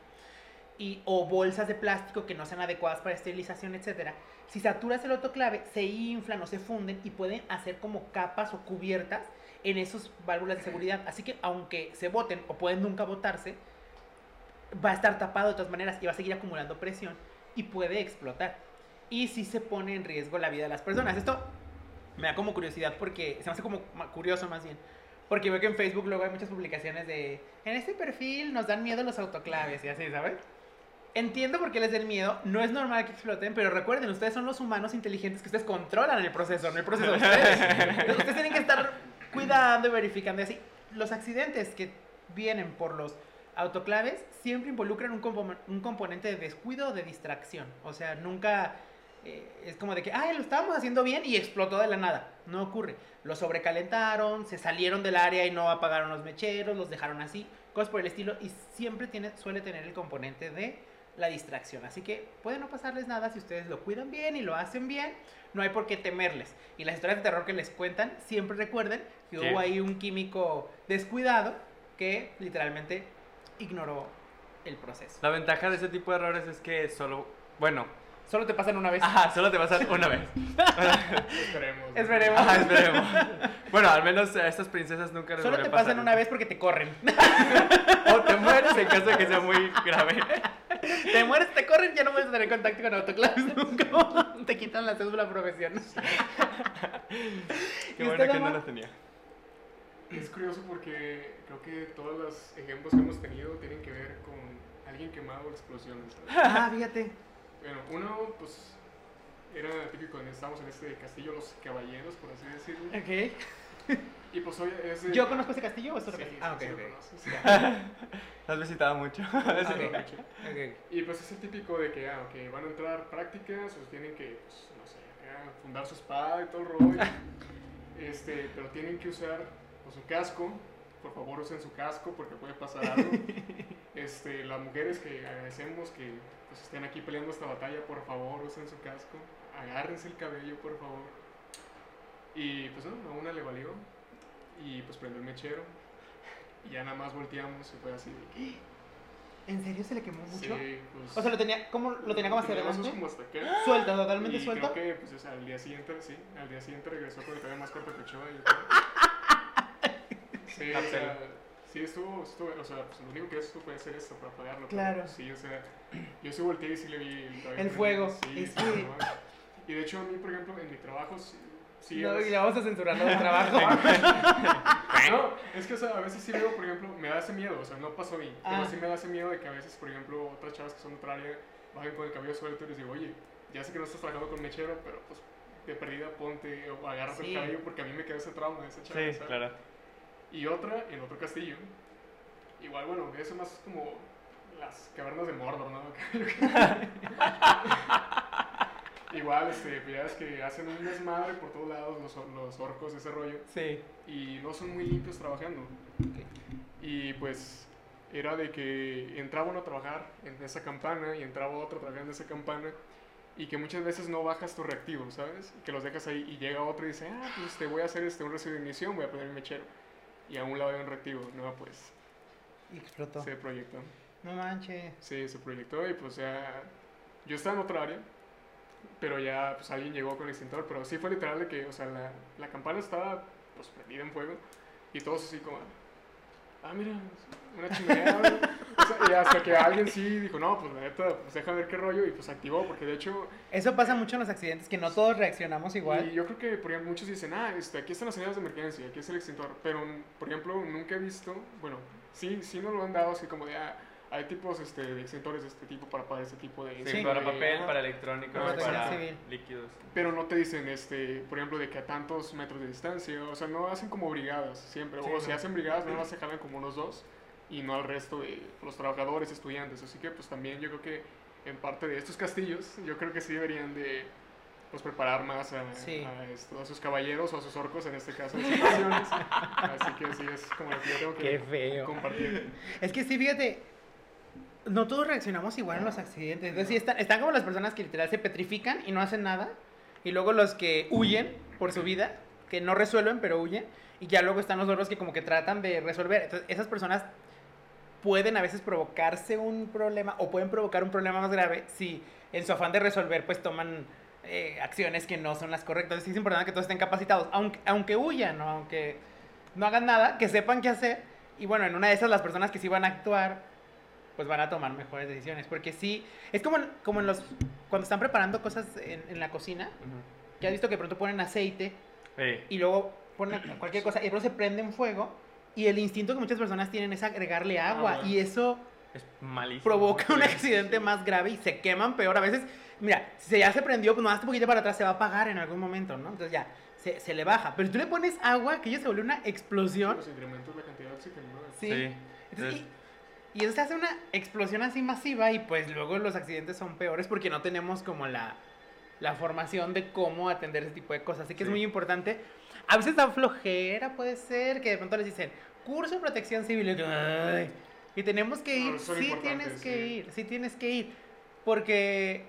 Y, o bolsas de plástico que no sean adecuadas para esterilización, etc. Si saturas el autoclave, se inflan o se funden y pueden hacer como capas o cubiertas en esos válvulas de seguridad. Así que aunque se boten o pueden nunca botarse, va a estar tapado de todas maneras y va a seguir acumulando presión y puede explotar. Y si se pone en riesgo la vida de las personas. Esto me da como curiosidad porque se me hace como curioso más bien. Porque veo que en Facebook luego hay muchas publicaciones de en este perfil nos dan miedo los autoclaves y así, ¿sabes? Entiendo por qué les den miedo, no es normal que exploten, pero recuerden, ustedes son los humanos inteligentes que ustedes controlan el proceso, no el proceso de ustedes. Entonces, ustedes tienen que estar cuidando y verificando y así. Los accidentes que vienen por los autoclaves siempre involucran un, compo- un componente de descuido o de distracción. O sea, nunca eh, es como de que, ay, lo estábamos haciendo bien y explotó de la nada. No ocurre. Lo sobrecalentaron, se salieron del área y no apagaron los mecheros, los dejaron así, cosas por el estilo. Y siempre tiene, suele tener el componente de la distracción. Así que puede no pasarles nada si ustedes lo cuidan bien y lo hacen bien. No hay por qué temerles. Y las historias de terror que les cuentan, siempre recuerden que Sí. hubo ahí un químico descuidado que literalmente ignoró el proceso. La ventaja de ese tipo de errores es que solo, bueno, Solo te pasan una vez. ajá, solo te pasan una vez. Esperemos. Esperemos. Ajá, esperemos. Bueno, al menos a estas princesas nunca les Solo te pasar pasan una vez porque te corren. O te mueres en caso de que sea muy grave. te mueres, te corren, ya no puedes tener contacto con autoclaves nunca. te quitan la cédula profesional. Qué ¿Y bueno que no las tenía. Es curioso porque creo que todos los ejemplos que hemos tenido tienen que ver con alguien quemado o explosiones. Ah, fíjate. Bueno, uno, pues, era típico cuando estábamos en este castillo, los caballeros, por así decirlo. Ok. Y pues hoy es. de- ¿Yo conozco ese castillo o es otro sí, castillo? Ah, ok, sí lo. Has visitado mucho. Ah, Eso ok. lo- Ok. Y pues es el típico de que, ah, ok, van a entrar prácticas, o tienen que, pues, no sé, fundar su espada y todo el rollo. este, pero tienen que usar pues, su casco. Por favor, usen su casco porque puede pasar algo. Este, las mujeres que agradecemos que pues, estén aquí peleando esta batalla, por favor, usen su casco. Agárrense el cabello, por favor. Y pues no, a una le valió. Y pues prendió el mechero. Y ya nada más volteamos y fue así. de que, ¿En serio se le quemó mucho? Sí, pues, O sea, lo tenía, ¿cómo lo tenía como hacia adelante? como hasta acá. Suelta, totalmente Y suelto. creo que pues, o sea, al día siguiente, sí, al día siguiente regresó con el cabello más corto que Ochoa. y todo. Sí, o sea, Sí, estuvo, estuvo, o sea, pues lo único que esto puede hacer esto para apagarlo. pero Claro. Sí, o sea, yo sí volteé y sí le vi el cabello. El fuego, Sí, es sí, no. Y de hecho, a mí, por ejemplo, en mi trabajo, sí. sí No, es- y le vamos a censurarlo del trabajo. No, es que o sea, a veces sí veo, por ejemplo, me da ese miedo, o sea, no pasó a mí, Ah. pero sí me da ese miedo de que a veces, por ejemplo, otras chavas que son de otra área bajen con el cabello suelto y les digo, oye, ya sé que no estás trabajando con mechero, pero pues de perdida ponte o agárrate Sí. el cabello porque a mí me queda ese trauma de esa chava, Sí, ¿sabes? claro. Y otra en otro castillo, igual, bueno, eso más como las cavernas de Mordor, ¿no? igual, este, pues ya ves que hacen un desmadre por todos lados los, los orcos, ese rollo Sí. y no son muy limpios trabajando. Y pues era de que entraba uno a trabajar en esa campana y entraba otro trabajando en esa campana y que muchas veces no bajas tu reactivo, ¿sabes? Que los dejas ahí y llega otro y dice, ah, pues te voy a hacer este, un recibo de ignición, voy a poner mi mechero. Y a un lado hay un reactivo, no, pues Y explotó. se proyectó. No manches. Sí, se proyectó y pues ya... Yo estaba en otra área, pero ya pues alguien llegó con el extintor, pero sí fue literal de que, o sea, la, la campana estaba pues prendida en fuego y todos así como... Ah, mira, una chimenea. güey". O sea, y hasta que alguien sí dijo, no, pues la neta, pues deja ver qué rollo y pues activó, porque de hecho... Eso pasa mucho en los accidentes, que no todos reaccionamos igual. Y yo creo que, por ejemplo, muchos dicen, ah, este, aquí están las señales de emergencia, aquí es el extintor. Pero, por ejemplo, nunca he visto, bueno, sí, sí nos lo han dado así como de, ah, hay tipos este, de extintores de este tipo para, para este tipo de... Sí, Sí. para de- papel, para electrónicos, Protección para civil. líquidos. Pero no te dicen, este, por ejemplo, de que a tantos metros de distancia, o sea, no hacen como brigadas siempre, Sí, o si no. hacen brigadas, nada más se jalan como unos dos y no al resto de los trabajadores, estudiantes. Así que, pues también yo creo que en parte de estos castillos, yo creo que sí deberían de pues preparar más a, Sí. a esto, a sus caballeros o a sus orcos en este caso situaciones. Así que sí, es como lo que yo tengo Qué que feo. compartir. Es que sí, fíjate, no todos reaccionamos igual en los accidentes. Entonces, sí, están, están como las personas que literal se petrifican y no hacen nada. Y luego los que huyen por su vida, que no resuelven, pero huyen. Y ya luego están los otros que como que tratan de resolver. Entonces, esas personas pueden a veces provocarse un problema o pueden provocar un problema más grave si en su afán de resolver pues toman eh, acciones que no son las correctas. Entonces, es importante que todos estén capacitados, aunque, aunque huyan o aunque no hagan nada, que sepan qué hacer. Y bueno, en una de esas las personas que sí van a actuar, pues van a tomar mejores decisiones. Porque sí, es como, en- como en los, cuando están preparando cosas en, en la cocina, que has visto que pronto ponen aceite Sí. y luego ponen cualquier cosa y pronto se prende en fuego. Y el instinto que muchas personas tienen es agregarle agua. Agua. Y eso Es malísimo. provoca un accidente más grave y se queman peor. A veces, mira, si ya se prendió, pues nomás un poquito para atrás se va a apagar en algún momento, ¿no? Entonces ya, se, se le baja. Pero si tú le pones agua, que ya se vuelve una explosión. Pues incrementas la cantidad de oxígeno, ¿no? Sí. Sí. Entonces, Entonces, y, y se hace una explosión así masiva y pues luego los accidentes son peores porque no tenemos como la, la formación de cómo atender ese tipo de cosas. Así que es muy importante. A veces da flojera, puede ser, que de pronto les dicen, curso de protección civil. Y, ay, y tenemos que ir, sí tienes que sí. ir, sí tienes que ir. Porque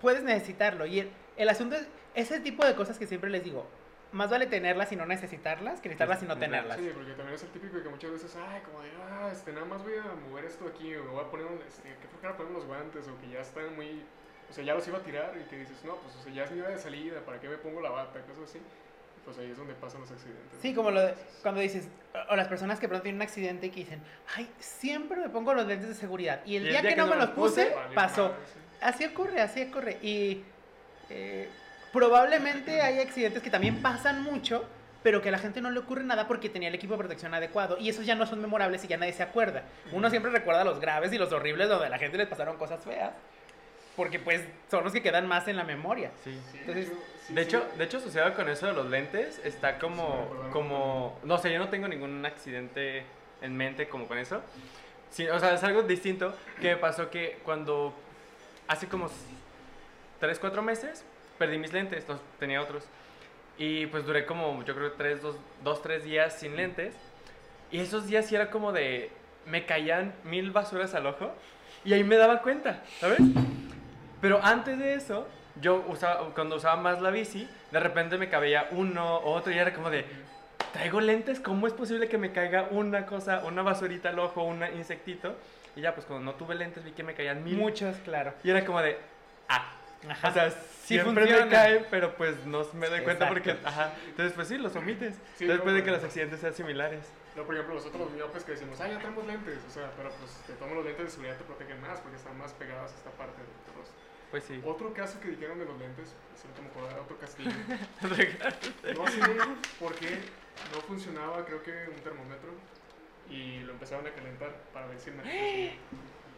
puedes necesitarlo. Y el, el asunto es ese tipo de cosas que siempre les digo. Más vale tenerlas y no necesitarlas que necesitarlas y no tenerlas. Sí, porque también es el típico de que muchas veces, ay, como de, ah, este, nada más voy a mover esto aquí, o voy a poner, este, ¿qué flojera poner unos guantes? O que ya están muy, o sea, ya los iba a tirar y que dices, no, pues, o sea, ya es mi hora de salida, ¿para qué me pongo la bata? Cosas así. Pues ahí es donde pasan los accidentes. Sí, como lo de, cuando dices, o las personas que pronto tienen un accidente y que dicen, ay, siempre me pongo los lentes de seguridad. Y el, día, que, no me los puse, Vale, pasó. madre, sí. Así ocurre, así ocurre. Y eh, probablemente hay accidentes que también pasan mucho, pero que a la gente no le ocurre nada porque tenía el equipo de protección adecuado. Y esos ya no son memorables y ya nadie se acuerda. Uno siempre recuerda los graves y los horribles donde a la gente les pasaron cosas feas. Porque pues son los que quedan más en la memoria. sí. Sí, Entonces, sí, De sí. hecho, de hecho, asociado con eso de los lentes, está como, como, no sé, yo no tengo ningún accidente en mente como con eso. Sí, o sea, es algo distinto que me pasó que cuando hace como 3, 4 meses perdí mis lentes, los, tenía otros. Y pues duré como, yo creo, 3, 2, 3 días sin lentes. Y esos días sí era como de, me caían mil basuras al ojo y ahí me daba cuenta, ¿sabes? Pero antes de eso, yo usaba, cuando usaba más la bici, de repente me cabía uno o otro y era como de, traigo lentes, ¿cómo es posible que me caiga una cosa, una basurita al ojo, un insectito? Y ya, pues cuando no tuve lentes vi que me caían mil. muchos, claro. Y era como de, ah, Ajá. O sea, siempre me funciona. cae, pero pues no me doy cuenta Exacto. porque, ajá. Entonces, pues sí, los omites. Sí, Después no, de que los accidentes sean similares. No, por ejemplo, nosotros los miopes que decimos, ah, ya tenemos lentes, o sea, pero pues de todos los lentes de seguridad te protegen más porque están más pegados a esta parte del rostro. Pues sí. Otro caso que dijeron de los lentes, es el que me acordaba otro castillo. No sé por qué no funcionaba, creo que un termómetro. Y lo empezaron a calentar para ver si mercurio subía.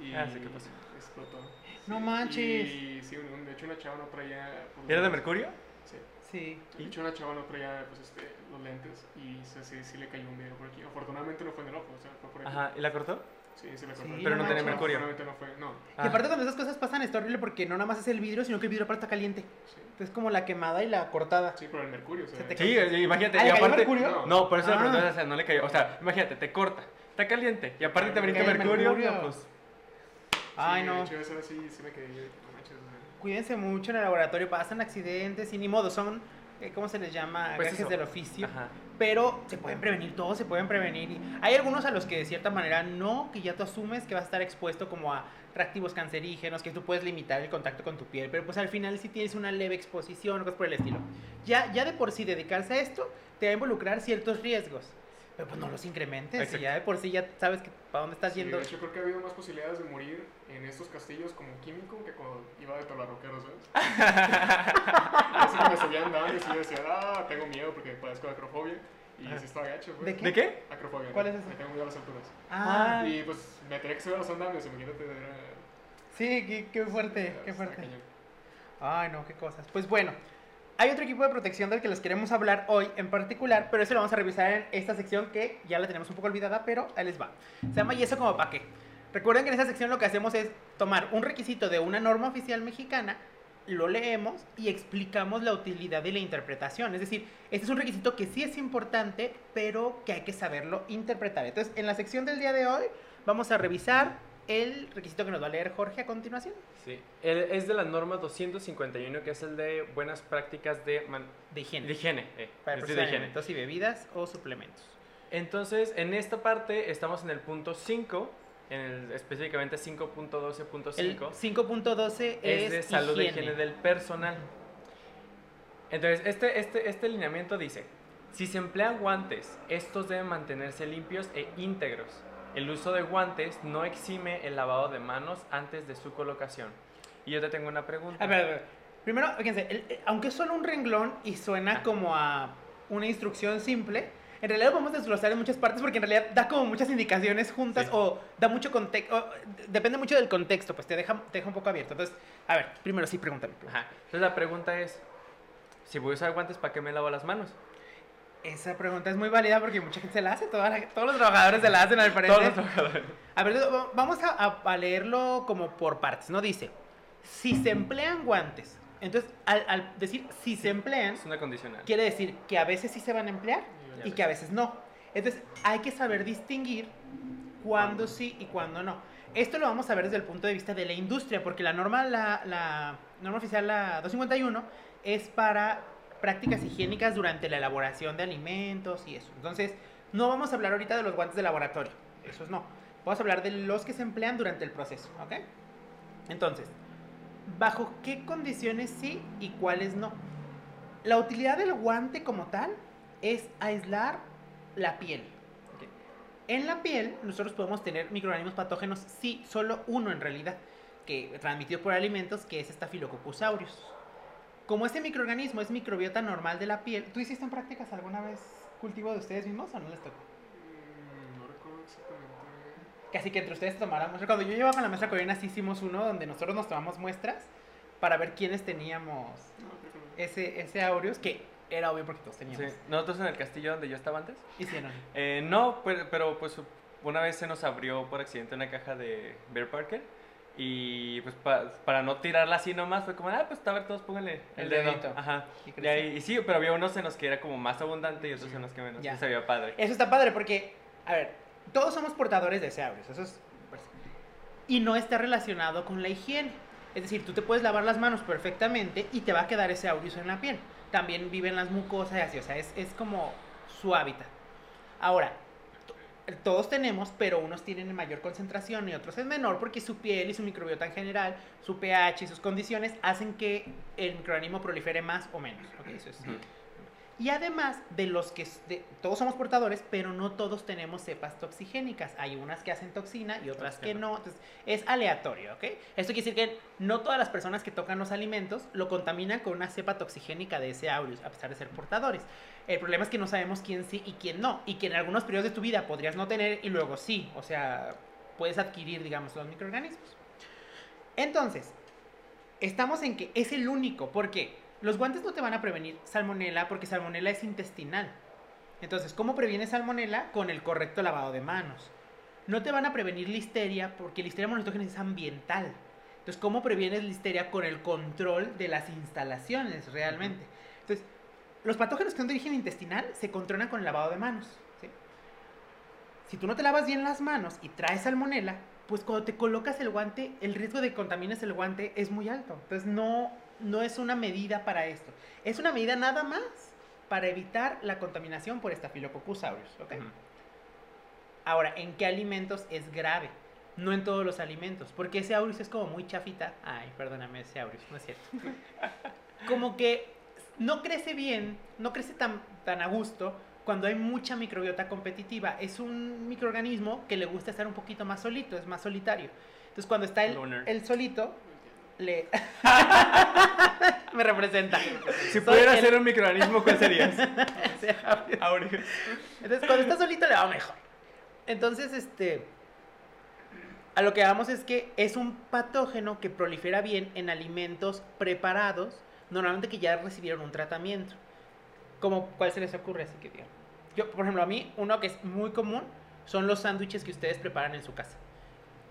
Y Ah, sí, ¿qué pasó? explotó. No manches. Y sí, un- de hecho una chava no traía... pues, ¿Era de mercurio? Sí. Sí. De hecho una chava no traía pues, este, los lentes y se- sí, sí le cayó un video por aquí. Afortunadamente no fue en el ojo, o sea, fue por aquí. Ajá. ¿Y la cortó? Sí, se le cortó. Sí, Pero no dedo. tenía mercurio. Afortunadamente no fue, no. Ah. Y aparte cuando esas cosas pasan está horrible porque no nada más es el vidrio, sino que el vidrio aparte está caliente. Sí, Es como la quemada y la cortada. sí pero el mercurio, o sea, Se te Sí, imagínate. Ah, y ¿le cayó aparte, mercurio? No, por eso la Ah. pregunta, o sea, no le cayó. O sea, imagínate, te corta, está caliente y aparte te brinca mercurio. mercurio. pues, Ay, Sí, no. Hecho, sí, sí me quedé, yo, no manches, Cuídense mucho en el laboratorio, pasan accidentes y ni modo, son, eh, ¿cómo se les llama? Pues Gajes del oficio. Ajá. Pero se pueden prevenir, todos se pueden prevenir. Y hay algunos a los que de cierta manera no, que ya tú asumes que vas a estar expuesto como a reactivos cancerígenos, que tú puedes limitar el contacto con tu piel, pero pues al final si tienes una leve exposición o cosas por el estilo. Ya, ya de por sí dedicarse a esto te va a involucrar ciertos riesgos, pero pues no los incrementes. y Exacto. ya de por sí ya sabes que para dónde estás sí, yendo. de hecho, creo que ha habido más posibilidades de morir en estos castillos como químico que cuando iba de tolarroquero, ¿sabes? Eso que me subían andando y sí decía, ah, tengo miedo porque padezco de acrofobia. Y Ajá. sí estaba gacho, pues. ¿De qué? ¿De qué? Acrofobia. ¿Cuál es eso? Me tengo miedo a las alturas. Ah, Y pues me tenía que subir a los andamios, imagínate, era... sí, qué, qué fuerte, qué fuerte. Ay, no, qué cosas. Pues bueno, hay otro equipo de protección del que les queremos hablar hoy en particular, pero eso lo vamos a revisar en esta sección que ya la tenemos un poco olvidada, pero ahí les va. Se llama ¿Y eso como para qué? Recuerden que en esta sección lo que hacemos es tomar un requisito de una norma oficial mexicana, lo leemos y explicamos la utilidad y la interpretación. Es decir, este es un requisito que sí es importante, pero que hay que saberlo interpretar. Entonces, en la sección del día de hoy vamos a revisar el requisito que nos va a leer Jorge a continuación. Sí. El- es de la norma 251, que es el de buenas prácticas de, man- De higiene. de higiene. eh, Para de higiene. alimentos y bebidas o suplementos. Entonces, en esta parte estamos en el punto 5, en el, específicamente 5.12.5. El 5.12 es, es de salud higiene. higiene del personal. Entonces, este, este, este lineamiento dice, si se emplean guantes, estos deben mantenerse limpios e íntegros. El uso de guantes no exime el lavado de manos antes de su colocación. Y yo te tengo una pregunta. A ver, a ver. Primero, fíjense, el- el- aunque es solo un renglón y suena como a una instrucción simple, en realidad lo podemos desglosar en muchas partes porque en realidad da como muchas indicaciones juntas Sí. o da mucho contexto, depende mucho del contexto, pues te deja, te deja un poco abierto. Entonces, a ver, primero sí, pregúntame. Ajá. Entonces la pregunta es, si voy a usar guantes, ¿para qué me lavo las manos? Esa pregunta es muy válida porque mucha gente se la hace, toda la- todos los trabajadores se la hacen al parecer. Todos los trabajadores. A ver, va- vamos a, a- a leerlo como por partes, ¿no? Dice, si se emplean guantes, entonces al, al decir si se emplean, Es una condicional. quiere decir que a veces sí se van a emplear Y y que a veces no. Entonces hay que saber distinguir cuándo sí y cuándo no. Esto lo vamos a ver desde el punto de vista de la industria, porque la norma, la, la norma oficial, la 251, es para prácticas higiénicas durante la elaboración de alimentos y eso. Entonces, no vamos a hablar ahorita de los guantes de laboratorio, esos no. Vamos a hablar de los que se emplean durante el proceso, ¿ok? Entonces, ¿bajo qué condiciones sí y cuáles no? La utilidad del guante como tal es aislar la piel. En la piel nosotros podemos tener microorganismos patógenos, sí, solo uno en realidad, que transmitido por alimentos, que es Staphylococcus aureus. Como este microorganismo es microbiota normal de la piel, ¿tú hiciste en prácticas alguna vez cultivo de ustedes mismos o no les tocó? Mm, No recuerdo exactamente. Casi que entre ustedes tomaran muestra. Cuando yo llevaba con la maestra Corina, sí hicimos uno donde nosotros nos tomamos muestras para ver quiénes teníamos que ese, ese aureus, que era obvio porque todos teníamos. Sí. Nosotros en el castillo donde yo estaba antes. Hicieron. Eh, no, pero, pero pues una vez se nos abrió por accidente una caja de Bear Parker. Y pues pa- para no tirarla así nomás, fue como, ah, pues a ver, todos pónganle el, El dedo. dedito. Ajá. Y Y, ahí, y sí, pero había unos en los que era como más abundante y otros en los que menos. Ya. Y se veía padre. Eso está padre porque, a ver, todos somos portadores de ese aureus. Eso es. pues, y no está relacionado con la higiene. Es decir, tú te puedes lavar las manos perfectamente y te va a quedar ese aureus en la piel. También vive en las mucosas y así. O sea, es, es como su hábitat. Ahora, todos tenemos, pero unos tienen en mayor concentración y otros en menor, porque su piel y su microbiota en general, su pH y sus condiciones hacen que el microorganismo prolifere más o menos. Ok, eso es. Y además de los que de- todos somos portadores, pero no todos tenemos cepas toxigénicas. Hay unas que hacen toxina y otras que no. Entonces, es aleatorio, ¿ok? Esto quiere decir que no todas las personas que tocan los alimentos lo contaminan con una cepa toxigénica de ese aureus, a pesar de ser portadores. El problema es que no sabemos quién sí y quién no. Y que en algunos periodos de tu vida podrías no tener y luego sí. O sea, puedes adquirir, digamos, los microorganismos. Entonces, estamos en que es el único. ¿Por qué? Los guantes no te van a prevenir salmonela porque salmonela es intestinal. Entonces, ¿cómo previenes salmonela? Con el correcto lavado de manos. No te van a prevenir listeria porque listeria monocytógenes es ambiental. Entonces, ¿cómo previenes listeria? Con el control de las instalaciones realmente. Los patógenos que son de origen intestinal se controlan con el lavado de manos. ¿sí? Si tú no te lavas bien las manos y traes salmonela, pues cuando te colocas el guante, el riesgo de que contamines el guante es muy alto. Entonces no, no es una medida para esto. Es una medida nada más para evitar la contaminación por Staphylococcus aureus. ¿ok? Ujú. Ahora, ¿en qué alimentos es grave? No en todos los alimentos, porque ese aureus es como muy chafita. Ay, perdóname, ese aureus, no es cierto. Como que no crece bien, no crece tan, tan a gusto cuando hay mucha microbiota competitiva. Es un microorganismo que le gusta estar un poquito más solito, es más solitario. Entonces, cuando está el, el solito, le... Me representa. Si Soy pudiera el- ser un microorganismo, ¿cuál serías? Entonces, cuando está solito le va mejor. Entonces, este. A lo que vamos es que es un patógeno que prolifera bien en alimentos preparados, normalmente que ya recibieron un tratamiento. Como, ¿cuál se les ocurre? Así que digan. Yo, por ejemplo, a mí, uno que es muy común son los sándwiches que ustedes preparan en su casa.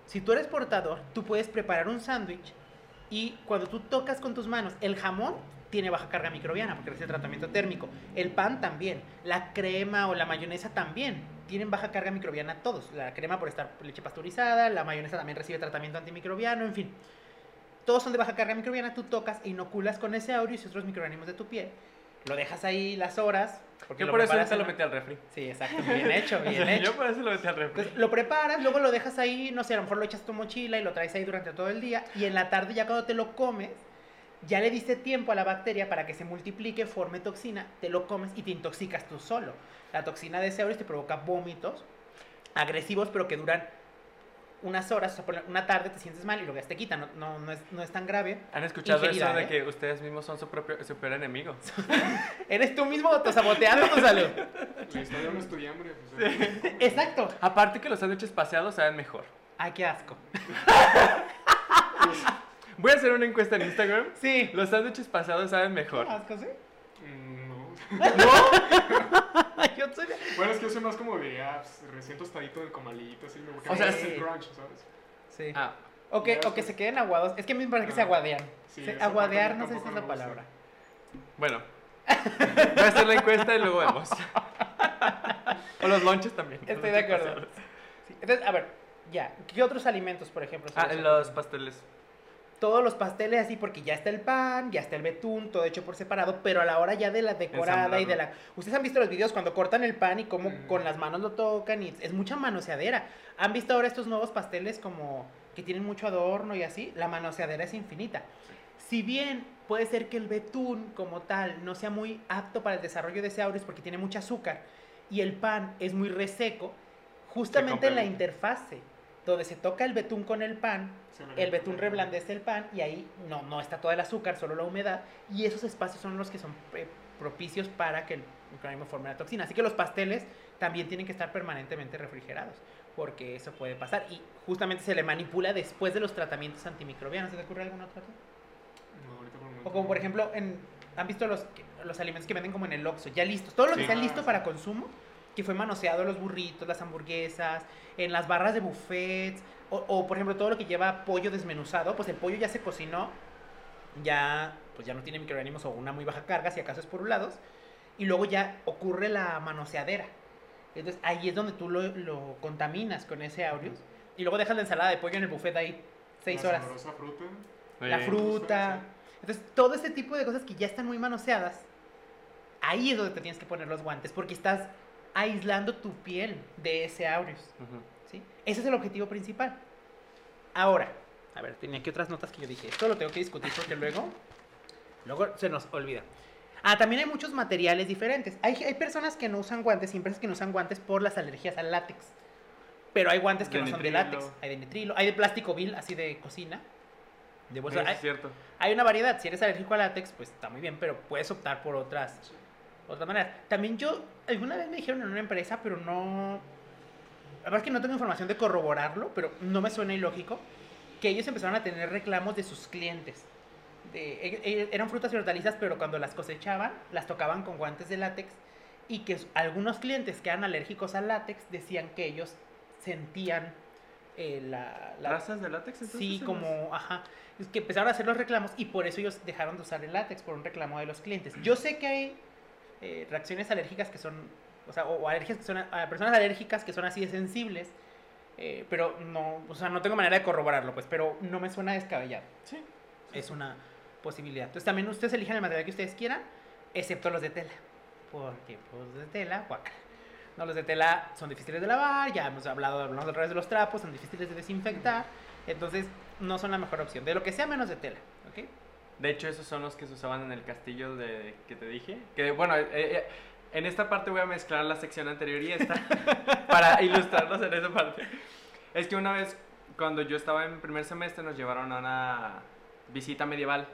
Si tú eres portador, tú puedes preparar un sándwich y cuando tú tocas con tus manos, el jamón tiene baja carga microbiana porque recibe tratamiento térmico. El pan también. La crema o la mayonesa también tienen baja carga microbiana todos. La crema por estar leche pasteurizada, la mayonesa también recibe tratamiento antimicrobiano, en fin. Todos son de baja carga microbiana, tú tocas e inoculas con ese aureus y otros microorganismos de tu piel. Lo dejas ahí las horas. Porque Yo por eso lo metí al refri. Sí, exacto. Bien hecho, bien hecho. Yo por eso lo metí al refri. Entonces, lo preparas, luego lo dejas ahí, no sé, a lo mejor lo echas a tu mochila y lo traes ahí durante todo el día. Y en la tarde, ya cuando te lo comes, ya le diste tiempo a la bacteria para que se multiplique, forme toxina, te lo comes y te intoxicas tú solo. La toxina de ese aureus te provoca vómitos agresivos, pero que duran unas horas, o sea, por una tarde te sientes mal y luego ya te quitan. No, no, no es, no es tan grave. ¿Han escuchado Ingerida, eso de ¿eh? que ustedes mismos son su propio su peor enemigo? Eres tú mismo autosaboteando tu salud. La historia no estudia hambre. pues, eh, Exacto. Aparte que los sándwiches paseados saben mejor. Ay, qué asco. Voy a hacer una encuesta en Instagram. Sí. Los sándwiches pasados saben mejor. ¿Asco, sí? mm, No. Yo soy... Bueno, es que yo soy más como de, ah, pues, recién tostadito del comalito, así me gusta. O sea, sí. el crunch, ¿sabes? Sí. Ah, O que, o que pues. se queden aguados. Es que a mí me parece que se Ah, aguadean. sí, Se- esa aguadear, no sé si es la palabra. bueno. Voy a hacer la encuesta y luego vemos. o los lonches también. Estoy de acuerdo. Sí, Entonces, a ver, ya. ¿Qué otros alimentos, por ejemplo? Ah, los pasteles. Todos los pasteles así, porque ya está el pan, ya está el betún, todo hecho por separado, pero a la hora ya de la decorada y de la... Ustedes han visto los videos cuando cortan el pan y cómo Mm. con las manos lo tocan y es mucha manoseadera. ¿Han visto ahora estos nuevos pasteles como que tienen mucho adorno y así? La manoseadera es infinita. Si bien puede ser que el betún como tal no sea muy apto para el desarrollo de ese aureus porque tiene mucho azúcar y el pan es muy reseco, justamente en la interfase donde se toca el betún con el pan, el betún reblandece el pan y ahí no, no está todo el azúcar, solo la humedad y esos espacios son los que son eh, propicios para que el microorganismo forme la toxina. Así que los pasteles también tienen que estar permanentemente refrigerados porque eso puede pasar y justamente se le manipula después de los tratamientos antimicrobianos. ¿Se te ocurre algún otro? No, O como por ejemplo, en, ¿han visto los, los alimentos que venden como en el Oxxo? Ya listos. Todo lo que Sí. está Ah, listo para consumo, que fue manoseado los burritos, las hamburguesas, en las barras de buffets, o, o, por ejemplo todo lo que lleva pollo desmenuzado, pues el pollo ya se cocinó, ya pues ya no tiene microorganismos o una muy baja carga, si acaso es por lados, y luego ya ocurre la manoseadera. Entonces ahí es donde tú lo, lo contaminas con ese aureus, y luego dejas la ensalada de pollo en el buffet ahí seis La horas fruta. la Oye, fruta. Entonces, todo este tipo de cosas que ya están muy manoseadas, ahí es donde te tienes que poner los guantes, porque estás aislando tu piel de ese aureus. ¿sí? Ese es el objetivo principal. Ahora, a ver, tenía aquí otras notas que yo dije. Esto lo tengo que discutir porque luego, luego se nos olvida. Ah, también hay muchos materiales diferentes. Hay, hay personas que no usan guantes y empresas que no usan guantes por las alergias al látex. Pero hay guantes que De no son de látex. Hay de nitrilo, hay de plástico vil, así de cocina. De bolsa. Hay, es cierto. hay una variedad. Si eres alérgico al látex, pues está muy bien, pero puedes optar por otras, otras maneras. También yo, alguna vez me dijeron en una empresa, pero no. La verdad es que no tengo información de corroborarlo, pero no me suena ilógico, que ellos empezaron a tener reclamos de sus clientes. De, e- e- eran frutas y hortalizas, pero cuando las cosechaban, las tocaban con guantes de látex y que algunos clientes que eran alérgicos al látex decían que ellos sentían eh, la, la- ¿Trazas de látex entonces? Sí, como, ajá. Es que empezaron a hacer los reclamos y por eso ellos dejaron de usar el látex por un reclamo de los clientes. Yo sé que hay eh, reacciones alérgicas que son, o sea, o, o alergias que son, a, a personas alérgicas que son así de sensibles, eh, pero no, o sea, no tengo manera de corroborarlo, pues, pero no me suena descabellado. Sí. Es una posibilidad. Entonces también ustedes elijan el material que ustedes quieran, excepto los de tela. Porque pues, los de tela, guácala. No, los de tela son difíciles de lavar, ya hemos hablado, hablamos otra vez de los trapos, son difíciles de desinfectar, entonces no son la mejor opción. De lo que sea menos de tela, ¿ok? De hecho, esos son los que se usaban en el castillo de, que te dije. Que bueno, eh, eh, en esta parte voy a mezclar la sección anterior y esta para ilustrarlos en esa parte. Es que una vez, cuando yo estaba en primer semestre, nos llevaron a una visita medieval.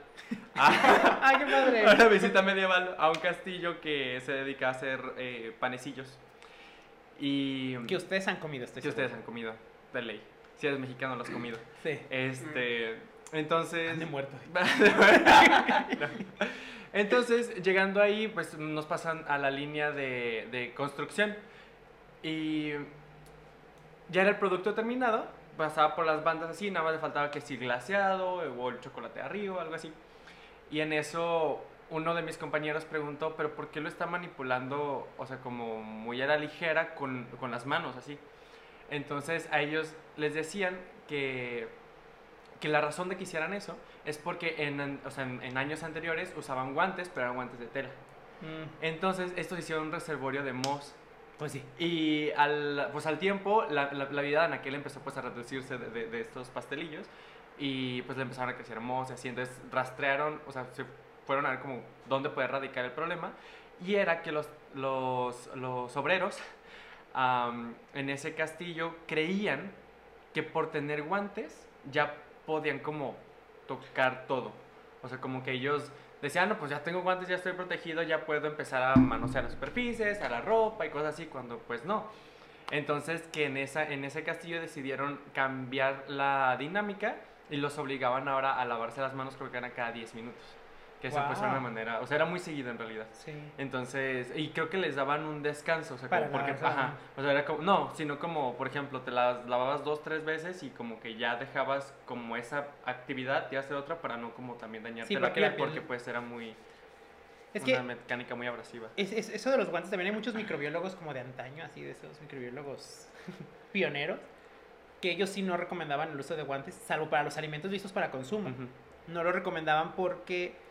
A, ¡Ay, qué padre! a una visita medieval a un castillo que se dedica a hacer eh, panecillos. Y Que ustedes han comido, estoy si seguro. ustedes han comido, de ley. Si eres mexicano, lo has comido. Sí. Este, entonces... Han de muerto. Entonces, llegando ahí, pues nos pasan a la línea de, de construcción. Y ya era el producto terminado, pasaba por las bandas así, nada más le faltaba que si glaseado o el chocolate arriba, algo así. Y en eso uno de mis compañeros preguntó, pero ¿por qué lo está manipulando, o sea, como muy a la ligera con, con las manos, así? Entonces a ellos les decían que, que la razón de que hicieran eso es porque en, an- o sea, en, en años anteriores usaban guantes, pero eran guantes de tela. Mm, Entonces estos hicieron un reservorio de moss. pues sí. Y al, pues al tiempo, la, la, la vida de Anaquel empezó pues a reducirse de, de- de estos pastelillos y pues le empezaron a crecer moss y así. Entonces rastrearon, o sea, se fueron a ver como dónde puede radicar el problema y era que los, los, los obreros am, en ese castillo creían que por tener guantes ya podían como tocar todo. O sea, como que ellos decían, no, pues ya tengo guantes, ya estoy protegido, ya puedo empezar a manosear las superficies, a la ropa y cosas así, cuando pues no. Entonces que en, esa, en ese castillo decidieron cambiar la dinámica y los obligaban ahora a lavarse las manos, creo que eran cada 10 minutos. Que eso pues era una manera, o sea, era muy seguido en realidad. Sí. Entonces, y creo que les daban un descanso, o sea, Para como porque, ajá, o sea, era como, no, sino como, por ejemplo, te las lavabas dos, tres veces y como que ya dejabas como esa actividad y hacer otra para no como también dañarte Sí, la piel, porque pues era muy, Es una que mecánica muy abrasiva. es, es- eso de los guantes también hay muchos microbiólogos como de antaño, así de esos microbiólogos pioneros, que ellos sí no recomendaban el uso de guantes, salvo para los alimentos listos para consumo. No lo recomendaban porque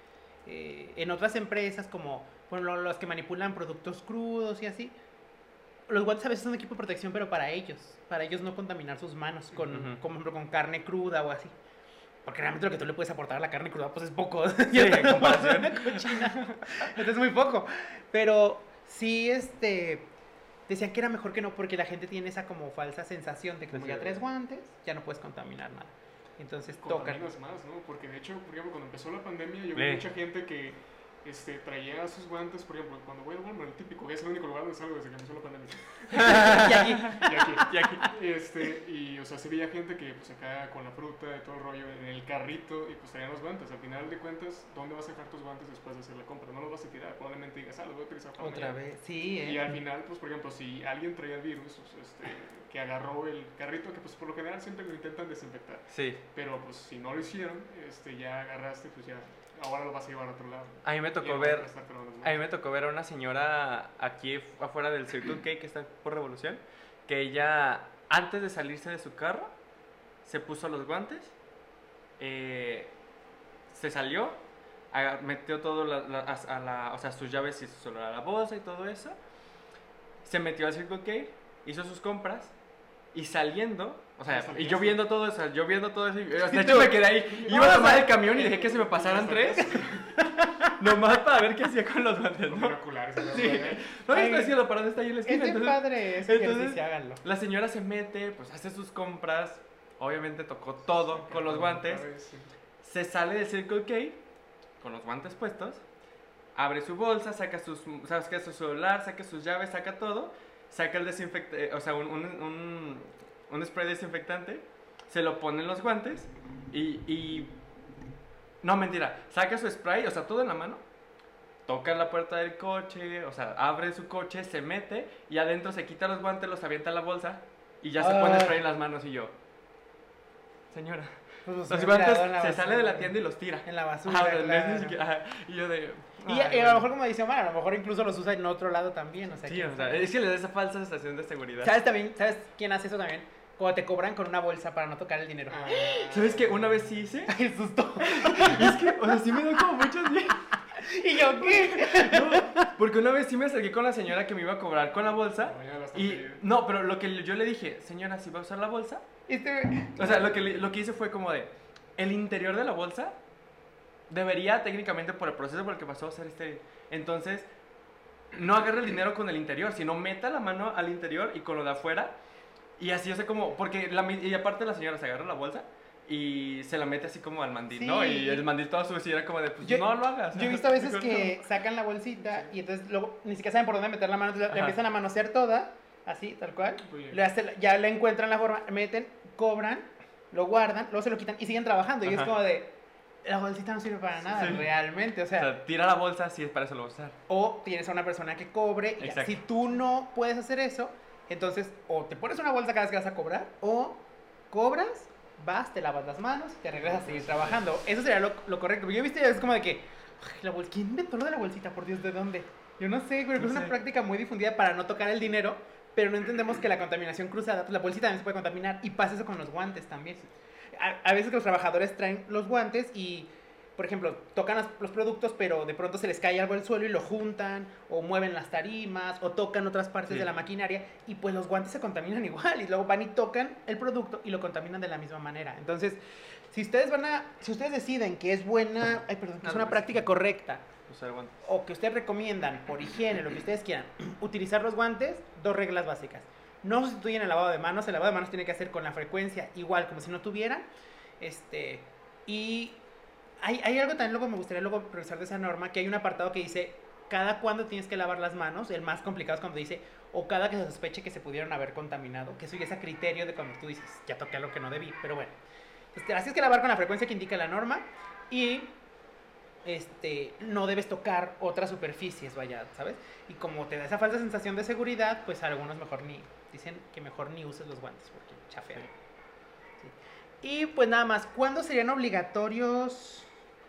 eh, en otras empresas como ejemplo, los que manipulan productos crudos y así, los guantes a veces son equipo de protección, pero para ellos, para ellos no contaminar sus manos con, como, ejemplo, con carne cruda o así. Porque realmente lo que tú le puedes aportar a la carne cruda pues es poco. Sí, en comparación. Entonces es muy poco. Pero sí, este, decían que era mejor que no porque la gente tiene esa como falsa sensación de que como ya sí. traes guantes, ya no puedes contaminar nada. Entonces tocan. más, ¿no? Porque de hecho, por ejemplo, cuando empezó la pandemia, yo vi mucha gente que este, traía sus guantes, por ejemplo, cuando voy al Walmart, el típico, es el único lugar donde salgo desde que empezó la pandemia. y aquí, Y aquí, Y aquí, este, y, o sea, sí veía gente que, pues, acá con la fruta y todo el rollo en el carrito y, pues, traían los guantes. Al final de cuentas, ¿dónde vas a dejar tus guantes después de hacer la compra? No los vas a tirar, probablemente digas, ah, los voy a utilizar para otra mañana". vez. Sí, Y eh. al final, pues, por ejemplo, si alguien traía el virus, pues, este, que agarró el carrito, que, pues, por lo general siempre lo intentan desinfectar. sí. Pero pues si no lo hicieron, este, ya agarraste, pues ya, ahora lo vas a llevar a otro lado. A mí me tocó ver, a mí me tocó ver a una señora aquí afuera del Circle K que está por Revolución, que ella antes de salirse de su carro se puso los guantes, eh, se salió, metió todo la- la- a, a la, o sea, sus llaves y su celular a la bolsa y todo eso, se metió al Circle K, hizo sus compras y saliendo, o sea, y yo viendo todo eso, yo viendo todo eso, de hecho me quedé ahí, iba a tomar el camión y dejé que se me pasaran tres, nomás para ver qué hacía con los guantes, ¿no? Sí. No, estoy haciendo para está ahí en la Es esquina. bien entonces- padre entonces- háganlo. La señora se mete, pues hace sus compras, obviamente tocó todo con los guantes, se sale del Circle K con los guantes puestos, abre su bolsa, saca, sus, saca su celular, saca sus llaves, saca todo, saca el desinfectante, o sea, un, un, un- un spray desinfectante, se lo pone en los guantes y, y- No, mentira, saca su spray, o sea, todo en la mano, toca la puerta del coche, o sea, abre su coche, se mete y adentro se quita los guantes, los avienta en la bolsa y ya se pone Ah. spray en las manos y yo... Señora, Pues, los me he guantes se basura. sale de la tienda y los tira. En la basura, Ajá, es claro. siquiera- ajá, y yo de... Y, ay, y a lo mejor, como dice Omar, a lo mejor incluso los usa en otro lado también. O sea, Sí, quién o sea, es que le da esa falsa sensación de seguridad. ¿Sabes también? ¿Sabes quién hace eso también? Cuando te cobran con una bolsa para no tocar el dinero. Ah. ¿Sabes qué? Una vez sí hice. Ay, susto. Es que, o sea, sí me da como muchos días. ¿Y yo qué? No, porque una vez sí me acerqué con la señora que me iba a cobrar con la bolsa. Mañana las Y, no, pero lo que yo le dije, señora, ¿sí va a usar la bolsa? Este, O sea, lo que, lo que hice fue como de, el interior de la bolsa debería técnicamente por el proceso por el que pasó ser este. Entonces, no agarre el dinero con el interior, sino meta la mano al interior y con lo de afuera. Y así, o sea, como, porque la, y aparte la señora se agarra la bolsa y se la mete así como al mandil, ¿no? Sí. Y el mandil todo sucio era como de, pues Yo- no lo hagas. Yo he visto a veces que sacan la bolsita y entonces luego ni siquiera saben por dónde meter la mano, entonces la- Ajá. empiezan a manosear toda, así, tal cual. Le hace- ya le encuentran la forma, meten, cobran, lo guardan, luego se lo quitan y siguen trabajando. Y es Ajá. como de, la bolsita no sirve para nada, Sí. realmente. O no. sea, O sea, tira la bolsa si es para eso lo usar. o tienes a una persona que cobre. Y ya. Si tú no puedes hacer eso, entonces o te pones una bolsa cada vez que vas a cobrar, o cobras, vas, te lavas las manos, te regresas a seguir trabajando. Eso sería lo, lo correcto. Yo he visto ya es como de que, "Ay, la bol- ¿quién inventó lo de la bolsita? Por Dios, ¿de dónde? Yo no sé, pero No es una sé. práctica muy difundida para no tocar el dinero, pero no entendemos que la contaminación cruzada, pues la bolsita también se puede contaminar y pasa eso con los guantes también. A, a veces que los trabajadores traen los guantes y, por ejemplo, tocan los, productos, pero de pronto se les cae algo al suelo y lo juntan, o mueven las tarimas, o tocan otras partes Sí. de la maquinaria, y pues los guantes se contaminan igual, y luego van y tocan el producto y lo contaminan de la misma manera. Entonces, si ustedes van a, si ustedes deciden que es buena, ay, perdón, que es una práctica correcta, Usar guantes. o que ustedes recomiendan por higiene, lo que ustedes quieran, utilizar los guantes, dos reglas básicas. No sustituyen el lavado de manos, el lavado de manos tiene que hacer con la frecuencia igual como si no tuvieran. Este, y hay, hay algo también, luego me gustaría luego regresar de esa norma, que hay un apartado que dice cada cuándo tienes que lavar las manos, el más complicado es cuando dice, o cada que se sospeche que se pudieron haber contaminado, que eso ya es a criterio de cuando tú dices, ya toqué algo que no debí, pero bueno. Este, así es que lavar con la frecuencia que indica la norma y este, no debes tocar otras superficies, vaya, ¿sabes? Y como te da esa falsa sensación de seguridad, pues algunos mejor ni, dicen que mejor ni uses los guantes porque chafean. Sí. Y pues nada más, ¿cuándo serían obligatorios,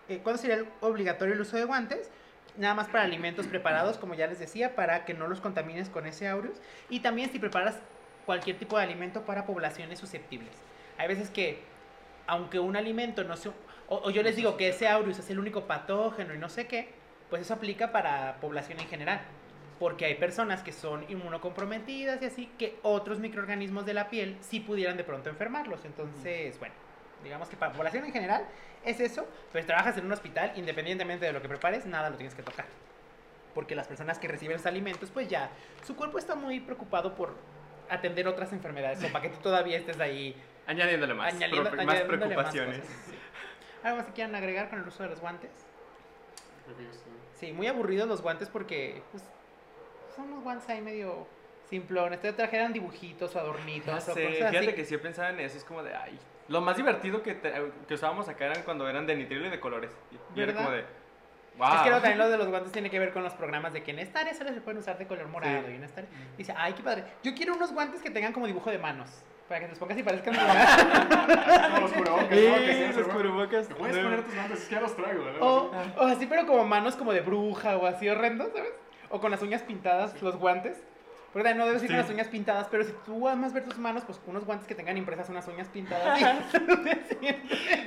eh, cuándo sería obligatorio el uso de guantes? Nada más para alimentos preparados, como ya les decía, para que no los contamines con ese aureus. Y también si preparas cualquier tipo de alimento para poblaciones susceptibles. Hay veces que, aunque un alimento no se... O, o yo les digo que ese aureus es el único patógeno y no sé qué, pues eso aplica para población en general. Porque hay personas que son inmunocomprometidas y así, que otros microorganismos de la piel sí pudieran de pronto enfermarlos. Entonces, bueno, digamos que para población en general es eso, pero si trabajas en un hospital, independientemente de lo que prepares, nada lo tienes que tocar. Porque las personas que reciben los alimentos, pues ya, su cuerpo está muy preocupado por atender otras enfermedades, o para que tú todavía estés ahí Añadiéndole más, añadiendo- pro- más añadiéndole preocupaciones. cosas, sí. ¿Algo más que quieran agregar con el uso de los guantes? Sí, muy aburridos los guantes porque pues, son unos guantes ahí medio simplones. Te trajeran dibujitos o adornitos Ya o sé, cosas fíjate así. que sí he pensado en eso, es como de, ay, lo más divertido que, te- que usábamos acá eran cuando eran de nitrilo y de colores. Y, y era como de, wow. Es que luego también lo de los guantes tiene que ver con los programas de que en esta área solo se pueden usar de color morado Sí. y en esta área... Dice, ay, qué padre. Yo quiero unos guantes que tengan como dibujo de manos. Para que te los pongas y parezcan de No, los cubrebocas, Sí, ¿no? Que sí, los seguro. cubrebocas. ¿Te puedes no. poner tus guantes? Es que ya los traigo, ¿verdad? o, o así, pero como manos como de bruja o así horrendo, ¿sabes? O con las uñas pintadas, los guantes. Porque no debes ir con Sí. las uñas pintadas, pero si tú amas ver tus manos, pues unos guantes que tengan impresas unas uñas pintadas.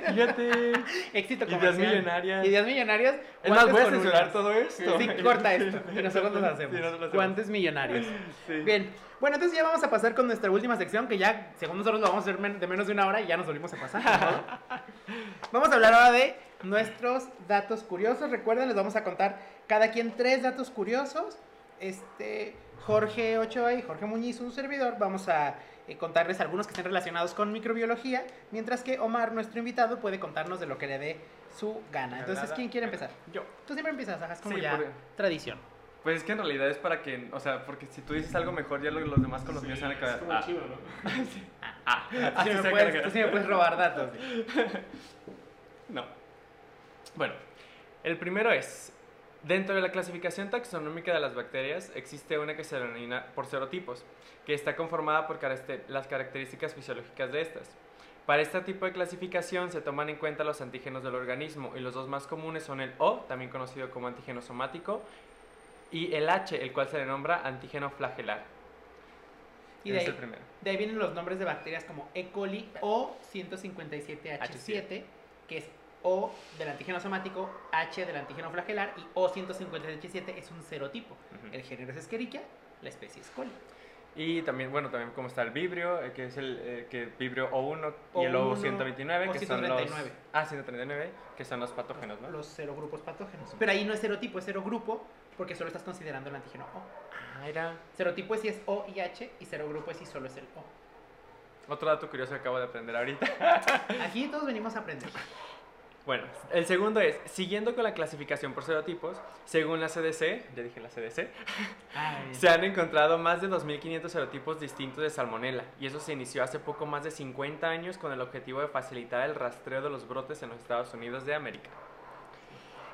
Fíjate. Éxito Ideas millonarias. Ideas millonarias. Es más, voy a censurar uñas. todo esto. Sí, corta esto. Y nosotros los Sí, hacemos. hacemos. Guantes millonarios. Sí. Bien. Bueno, entonces ya vamos a pasar con nuestra última sección, que ya, según nosotros, lo vamos a hacer de menos de una hora y ya nos volvimos a pasar. vamos a hablar ahora de nuestros datos curiosos. Recuerden, les vamos a contar cada quien tres datos curiosos. Este, Jorge Ochoa y Jorge Muñiz, un servidor, vamos a eh, contarles algunos que estén relacionados con microbiología, mientras que Omar, nuestro invitado, puede contarnos de lo que le dé su gana. Entonces. ¿quién quiere empezar? Yo. Tú siempre empiezas, hagas como Sí, ya porque- tradición. Pues es que en realidad es para que, o sea, porque si tú dices algo mejor, ya lo- los demás con los míos se van a Es quedar. como Ah, chido, ¿no? ah, sí, me se puedes, queda. tú sí me puedes robar datos. No. Bueno, el primero es, dentro de la clasificación taxonómica de las bacterias existe una que se denomina por serotipos, que está conformada por caracter- las características fisiológicas de estas. Para este tipo de clasificación se toman en cuenta los antígenos del organismo y los dos más comunes son el O, también conocido como antígeno somático, y el H, el cual se le nombra antígeno flagelar. Y de ahí, el primero. de ahí vienen los nombres de bacterias como E. coli o 157H7, que es O del antígeno somático, H del antígeno flagelar y O 157H7 es un serotipo. Ujú. El género es Escherichia, la especie es coli. Y también, bueno, también como está el vibrio, eh, que es el eh, que vibrio O1 y el O1, O129, o que son 139. los... Ah, 139, que son los patógenos, ¿no? Los serogrupos patógenos. Pero ahí no es serotipo, es serogrupo porque solo estás considerando el antígeno O. Ah, era... Serotipo es si es O y H y serogrupo es si solo es el O. Otro dato curioso que acabo de aprender ahorita. Aquí todos venimos a aprender. Bueno, el segundo es, siguiendo con la clasificación por serotipos, según la CDC, ya dije la CDC, Ay, se han encontrado más de 2.500 serotipos distintos de salmonela, y eso se inició hace poco más de 50 años con el objetivo de facilitar el rastreo de los brotes en los Estados Unidos de América.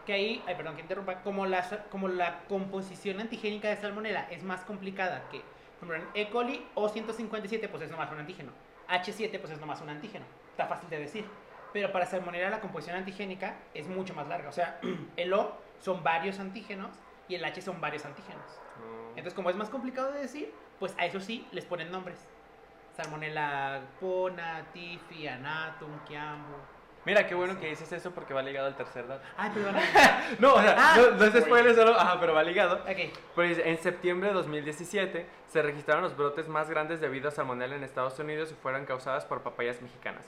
Que ahí, ay, perdón que interrumpa, como la, como la composición antigénica de salmonela es más complicada que, por ejemplo, en E. coli O157 pues es nomás un antígeno, H7 pues es nomás un antígeno, está fácil de decir. Pero para salmonela la composición antigénica es mucho más larga, o sea, el O son varios antígenos y el H son varios antígenos. Entonces, como es más complicado de decir, pues a eso sí les ponen nombres. Salmonella pona, tifi, anatum, kiambu. Mira, qué bueno que dices eso porque va ligado al tercer dato. Ay, perdón. No, o sea, Ah, no, no es spoiler solo, ajá, pero va ligado. ok. Pues en septiembre de 2017 se registraron los brotes más grandes debido a salmonella en Estados Unidos y fueron causadas por papayas mexicanas.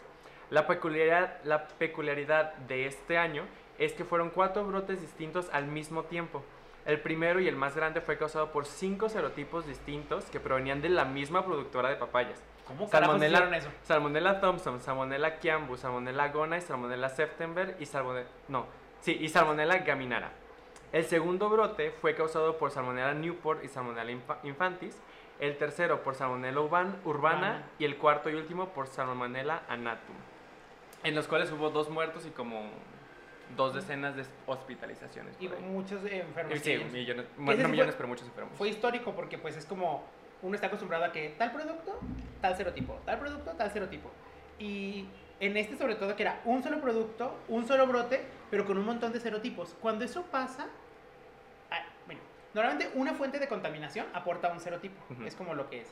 La peculiaridad, la peculiaridad de este año es que fueron cuatro brotes distintos al mismo tiempo. El primero y el más grande fue causado por cinco serotipos distintos que provenían de la misma productora de papayas. ¿Cómo Salmonella, eso? Salmonella Thompson, Salmonella Kiambu, Salmonella Gona y Salmonella September y Salmonella, no, sí, y Salmonella Gaminara. El segundo brote fue causado por Salmonella Newport y Salmonella infa- Infantis. El tercero por Salmonella urban- urbana Urbana. y el cuarto y último por Salmonella anatum. En los cuales hubo dos muertos y como dos decenas de hospitalizaciones. Y muchos enfermos. Sí, millones, bueno, no fue- millones, pero muchos enfermos. Fue histórico porque pues es como uno está acostumbrado a que tal producto, tal serotipo, tal producto, tal serotipo. Y en este sobre todo que era un solo producto, un solo brote, pero con un montón de serotipos. Cuando eso pasa, ah, bueno, normalmente una fuente de contaminación aporta un serotipo. Ujú. Es como lo que es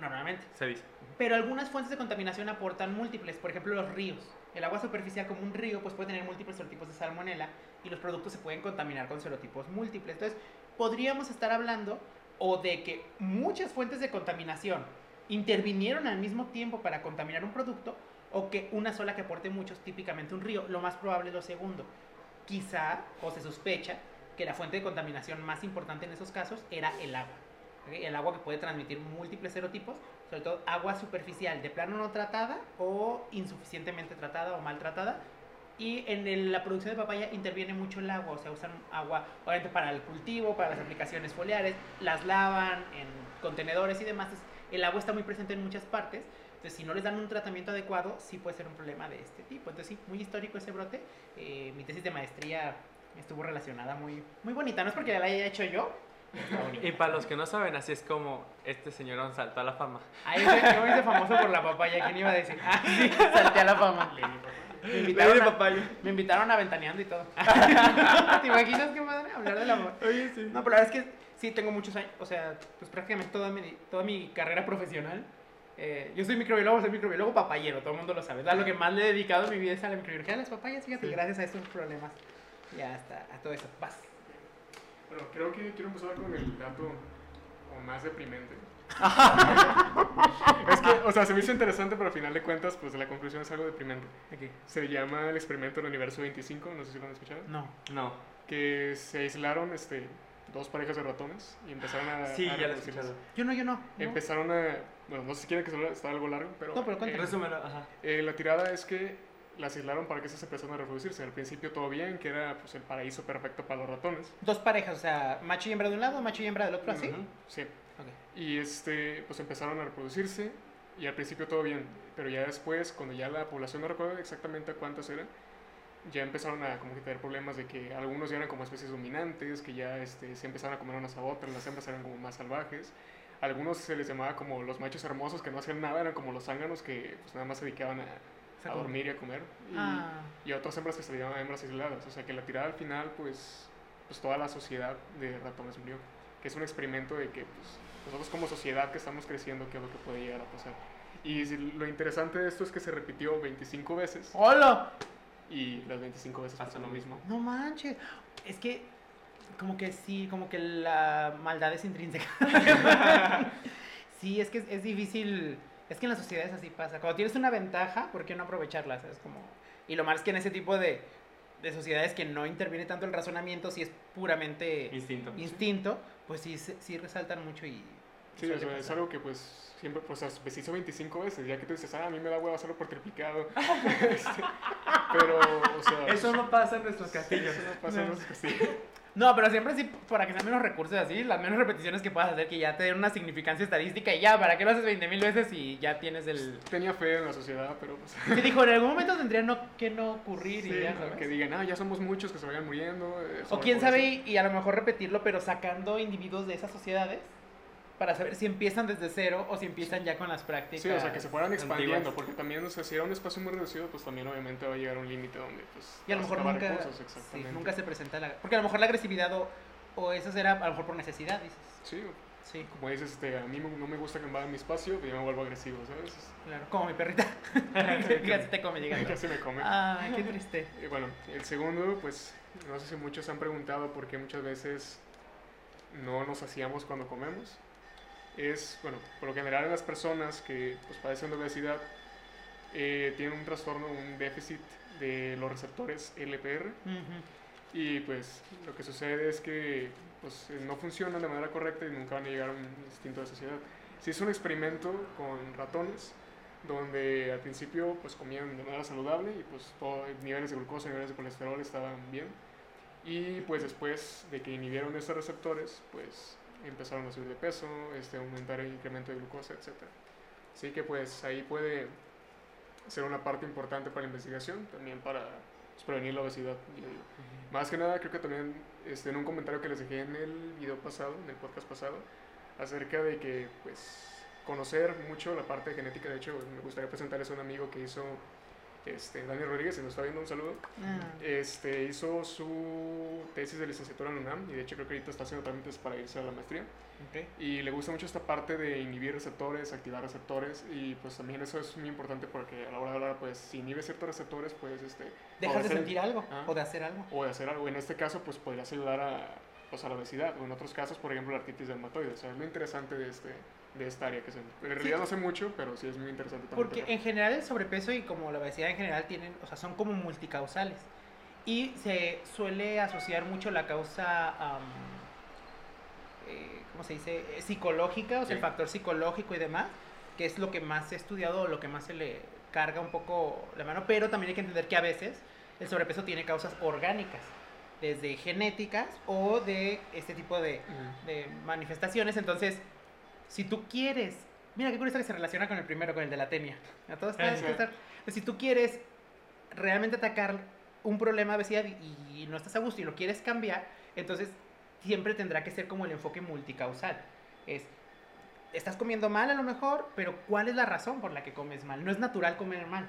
normalmente. Se dice. Pero algunas fuentes de contaminación aportan múltiples, por ejemplo los ríos. El agua superficial como un río pues puede tener múltiples serotipos de salmonela y los productos se pueden contaminar con serotipos múltiples. Entonces, podríamos estar hablando o de que muchas fuentes de contaminación intervinieron al mismo tiempo para contaminar un producto o que una sola que aporte muchos, típicamente un río. Lo más probable es lo segundo. Quizá o se sospecha que la fuente de contaminación más importante en esos casos era el agua. ¿Ok? El agua que puede transmitir múltiples serotipos sobre todo agua superficial de plano no tratada o insuficientemente tratada o maltratada. Y en el- la producción de papaya interviene mucho el agua, o sea, usan agua obviamente para el cultivo, para las aplicaciones foliares, las lavan en contenedores y demás. Entonces, el agua está muy presente en muchas partes. Entonces, si no les dan un tratamiento adecuado, sí puede ser un problema de este tipo. Entonces, sí, muy histórico ese brote. Eh, mi tesis de maestría estuvo relacionada muy, muy bonita. No es porque la haya hecho yo. Y para los que no saben, así es como este señor saltó a la fama. Ay, yo, me hice famoso por la papaya, ¿quién iba a decir? Ah, sí, salté a la fama. Me invitaron, a, papaya. me invitaron a ventaneando y todo. ¿Te imaginas qué madre? Hablar del amor. Oye, sí. No, pero la verdad es que sí tengo muchos años, o sea, pues prácticamente toda mi, toda mi carrera profesional. eh, yo soy microbiólogo, soy microbiólogo papayero, todo el mundo lo sabe. Lo que más le he dedicado mi vida es a la microbiología de las papayas, fíjate, Sí. gracias a esos problemas. Ya hasta a todo eso. Vas. Bueno, creo que quiero empezar con el dato o más deprimente. es que, o sea, se me hizo interesante, pero al final de cuentas, pues la conclusión es algo deprimente. Aquí. Se llama el experimento del universo 25, no sé si lo han escuchado. No. No. Que se aislaron este, dos parejas de ratones y empezaron a. Sí, a ya lo he escuchado. Yo no, yo no. no. Empezaron a. Bueno, no sé si quieren que se está algo largo, pero. No, pero cuéntame. eh, Resúmelo, ajá. eh, la tirada es que las aislaron para que esas empezaran a reproducirse. Al principio todo bien, que era pues, el paraíso perfecto para los ratones. Dos parejas, o sea, macho y hembra de un lado, macho y hembra del otro, así. Ujú. Sí. Ok. Y este, pues empezaron a reproducirse y al principio todo bien, pero ya después, cuando ya la población no recuerdo exactamente cuántas eran, ya empezaron a como que tener problemas de que algunos ya eran como especies dominantes, que ya este, se empezaron a comer unas a otras, las hembras eran como más salvajes. Algunos se les llamaba como los machos hermosos que no hacían nada, eran como los zánganos que pues nada más se dedicaban a, a dormir y a comer. Y, Ah. y otras hembras que se le llamaban hembras aisladas. O sea que la tirada al final, pues, pues toda la sociedad de ratones murió. Que es un experimento de que pues, nosotros como sociedad que estamos creciendo, qué es lo que puede llegar a pasar. Y lo interesante de esto es que se repitió 25 veces ¡Hola! y las 25 veces lo lo mismo. No manches. Es que, como que sí, como que la maldad es intrínseca. sí, es que es, es difícil. Es que en las sociedades así pasa. Cuando tienes una ventaja, ¿por qué no aprovecharla? Es como... Y lo malo es que en ese tipo de, de sociedades que no interviene tanto el razonamiento, si es puramente Instinto. instinto, pues sí, sí resaltan mucho y... Sí, suele o sea, es algo que pues siempre, pues o sea, se hizo 25 veces, ya que tú dices, ah, a mí me da huevo hacerlo por triplicado. Este, pero, o sea... Eso no pasa en nuestros castillos. eso no pasa en los castillos. No, pero siempre sí, para que sean menos recursos así, las menos repeticiones que puedas hacer, que ya te den una significancia estadística y ya, ¿para qué lo haces 20 mil veces y ya tienes el... Tenía fe en la sociedad, pero pues... Te dijo, en algún momento tendría no, que no ocurrir Sí, y ya. ¿sabes? que digan, ah, ya somos muchos que se vayan muriendo. eh, O quién sabe, y, y a lo mejor repetirlo, pero sacando individuos de esas sociedades para saber si empiezan desde cero o si empiezan ya con las prácticas. Sí, o sea, que se fueran expandiendo, antiguas. porque también, o sea, si era un espacio muy reducido, pues también obviamente va a llegar a un límite donde, pues, Y a lo mejor nunca, recursos, sí, nunca se presenta la... Porque a lo mejor la agresividad o, o eso será a lo mejor por necesidad, dices. Sí, Sí, como dices, este, a mí no me gusta que invadan mi espacio, pues yo me vuelvo agresivo, ¿sabes? claro. Como mi perrita. así te come llegando. Casi me come. Ay, qué triste. Y bueno, el segundo, pues, no sé si muchos han preguntado por qué muchas veces no nos hacíamos cuando comemos. Es, bueno, por lo general en las personas que pues, padecen de obesidad eh, tienen un trastorno, un déficit de los receptores LPR. Y pues lo que sucede es que pues, eh, no funcionan de manera correcta y nunca van a llegar a un instinto de sociedad. Se hizo un experimento con ratones donde al principio pues comían de manera saludable y pues todo, niveles de glucosa, niveles de colesterol estaban bien. Y pues después de que inhibieron estos receptores, pues empezaron a subir de peso, este, aumentar el incremento de glucosa, etc. Así que pues ahí puede ser una parte importante para la investigación, también para pues, prevenir la obesidad. yo. Más que nada, creo que también este, en un comentario que les dejé en el video pasado, en el podcast pasado, acerca de que, pues, conocer mucho la parte de genética. De hecho, me gustaría presentarles a un amigo que hizo, este, Daniel Rodríguez, si nos está viendo, un saludo. Ah. Este, hizo su tesis de licenciatura en UNAM y de hecho creo que ahorita está haciendo trámites para irse a la maestría. Ok. Y le gusta mucho esta parte de inhibir receptores, activar receptores y pues también eso es muy importante porque a la hora de hablar, pues si inhibes ciertos receptores, pues este... Dejas de sentir algo Ah. o de hacer algo. o de hacer algo. En este caso, pues podrías ayudar a, pues, a la obesidad. O en otros casos, por ejemplo, la artritis reumatoide. O sea, es muy interesante de, este, de esta área que se... En realidad no sé mucho, pero sí es muy interesante también. Porque tocar. en general el sobrepeso y como la obesidad en general tienen, o sea, son como multicausales. Y se suele asociar mucho la causa, am, eh, ¿cómo se dice? Eh, Psicológica, o sea, el Sí. factor psicológico y demás, que es lo que más se ha estudiado, o lo que más se le carga un poco la mano. Pero también hay que entender que a veces el sobrepeso tiene causas orgánicas, desde genéticas o de este tipo de, Ujú. de manifestaciones. Entonces, si tú quieres, mira qué curioso que se relaciona con el primero, con el de la tenia. A todos Ah, está- si tú quieres realmente atacar un problema de obesidad y, y no estás a gusto y lo quieres cambiar, entonces siempre tendrá que ser como el enfoque multicausal. Es, estás comiendo mal a lo mejor, pero ¿cuál es la razón por la que comes mal? No es natural comer mal.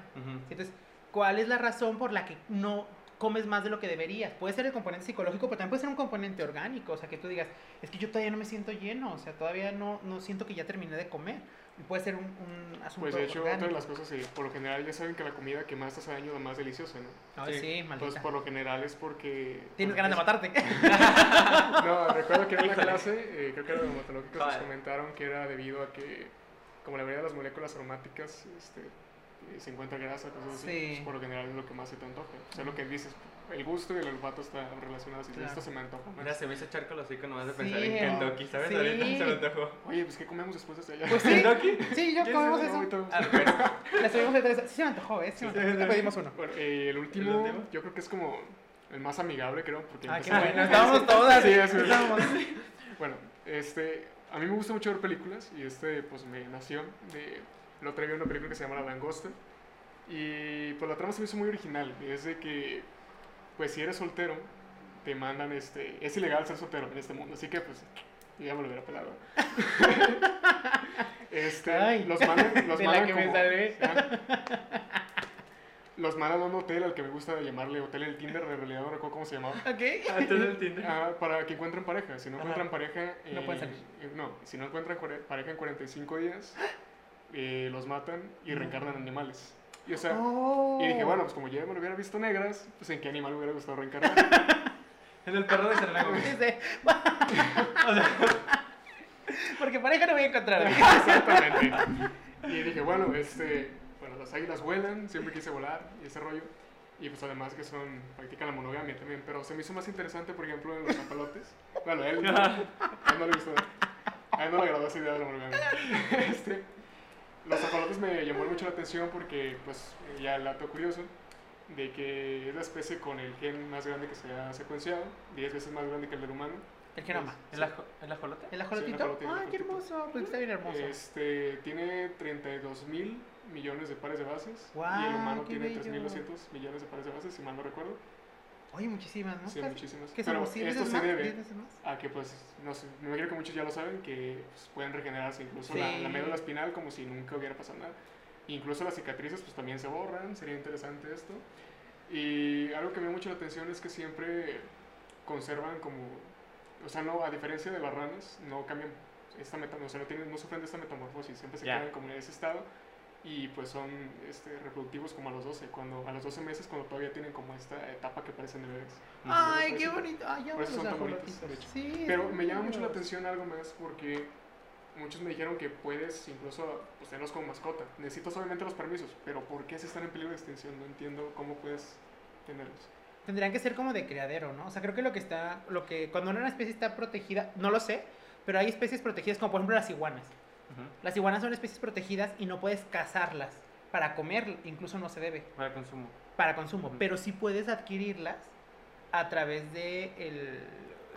Entonces, ¿cuál es la razón por la que no comes más de lo que deberías. Puede ser el componente psicológico, pero también puede ser un componente orgánico. O sea, que tú digas, es que yo todavía no me siento lleno, o sea, todavía no, no siento que ya terminé de comer. Y puede ser un, un asunto Pues de hecho, otra de orgánico. las cosas, sí, por lo general ya saben que la comida que más te hace daño es la más deliciosa, ¿no? Ay, Sí. sí, maldita. Entonces, por lo general es porque... Tienes ganas de matarte. No, recuerdo que en Híjole. clase, eh, creo que era de dermatológicos, nos comentaron que era debido a que, como la mayoría de las moléculas aromáticas este, eh, se encuentra grasa, cosas así, Sí. pues, por lo general es lo que más se te antoja. O sea, lo que dices, el gusto y el olfato están relacionados. Y Claro. esto se me antoja. Mira, se me hizo echarco los hocico nomás de Sí, pensar en. Kentucky, ¿sabes? Sí. Ahorita se me antojó. Oye, pues ¿qué comemos después de allá? Pues sí, ¿Kentucky? sí, yo ¿Qué comemos es eso. Ah, pues, subimos de tres. Sí se me antojó, ¿eh? Sí, me antojó. Te pedimos uno. Bueno, eh, el último, ¿El último? yo creo que es como el más amigable, creo, porque... Ah, qué empezamos- bueno. Estábamos todas. Sí, eso. Bueno, este, a mí me gusta mucho ver películas y este, pues me nació de, lo traía una película que se llama La Langosta y pues la trama se me hizo muy original, es de que, pues si eres soltero, te mandan, este, es ilegal ser soltero en este mundo, así que pues, yo ya me lo hubiera pelado. este, Ay. los mandan, los De la mandan que me como- salvé. Ajá. Los mandan a un hotel al que me gusta llamarle Hotel El Tinder, de realidad no recuerdo cómo se llamaba. Ok. antes del Tinder. Ah, para que encuentren pareja. Si no Ajá. encuentran pareja. No eh, pueden salir. eh, no, si no encuentran pareja en 45 días, eh, los matan y reencarnan en animales. Y, o sea, Oh. y dije, bueno, pues como ya me lo hubiera visto negras, pues en qué animal me hubiera gustado reencarnar. En el perro de. Dice, O sea, Porque pareja no voy a encontrar. Exactamente. Y dije, bueno, este, bueno, las águilas vuelan, siempre quise volar y ese rollo. Y pues además que son, practican la monogamia también, pero se me hizo más interesante, por ejemplo, en los zapalotes. Bueno, a él, a él no le gustó. A él no le agradó esa idea de la monogamia. Este, los zapalotes me llamó mucho la atención porque, pues, ya el dato curioso de que es la especie con el gen más grande que se ha secuenciado, 10 veces más grande que el del humano. El genoma. ¿El, ajo- ¿El ajolote? ¿El ajolotito? Sí, Ay, qué hermoso. Pues está bien hermoso. Este, tiene 32 mil millones de pares de bases y Guau, el humano tiene bello. 3.200 millones de pares de bases, si mal no recuerdo. Oye, muchísimas, ¿no? Sí, Casi- muchísimas. ¿Qué Pero somos? ¿100 esto se más? debe ¿10 veces más? a que, pues, no sé, me imagino que muchos ya lo saben, que pues, pueden regenerarse incluso la, Sí. la médula espinal como si nunca hubiera pasado nada. Incluso las cicatrices pues también se borran, sería interesante esto. Y algo que me llama mucho la atención es que siempre conservan como, o sea, no, a diferencia de las ranas, no cambian esta metamorfosis, o sea, no, tienen, no sufren de esta metamorfosis, siempre se Ya. quedan como en ese estado y pues son este, reproductivos como a los 12, cuando, a los 12 meses cuando todavía tienen como esta etapa que parecen de bebés. Ay, qué bonito. Ay, yo por eso son tan bonitos, de hecho. Sí, Pero me llama mucho la atención algo más porque muchos me dijeron que puedes incluso pues, tenerlos como mascota. Necesitas obviamente los permisos, pero ¿por qué se están en peligro de extinción? No entiendo cómo puedes tenerlos. Tendrían que ser como de criadero, ¿no? O sea, creo que lo que está, lo que cuando una especie está protegida, no lo sé, pero hay especies protegidas como por ejemplo las iguanas. Las iguanas son especies protegidas y no puedes cazarlas para comer, incluso no se debe Para consumo. para consumo, pero sí puedes adquirirlas a través de el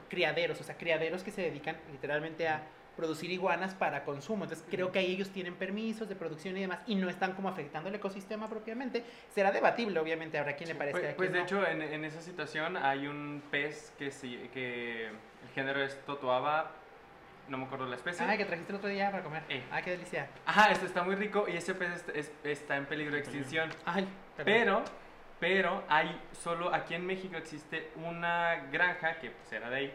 criaderos, o sea, criaderos que se dedican literalmente a producir iguanas para consumo. Entonces, creo que ahí ellos tienen permisos de producción y demás y no están como afectando el ecosistema propiamente. Será debatible, obviamente, habrá quien le parezca Pues, pues, de no. hecho, en, en esa situación hay un pez que, que el género es Totoaba, no me acuerdo la especie. Ay, que trajiste el otro día para comer. Eh. Ay, qué delicia. Ajá, este está muy rico y ese pez est- es- está en peligro de extinción. Ay, perdón. Pero, pero hay solo aquí en México existe una granja que pues era de ahí,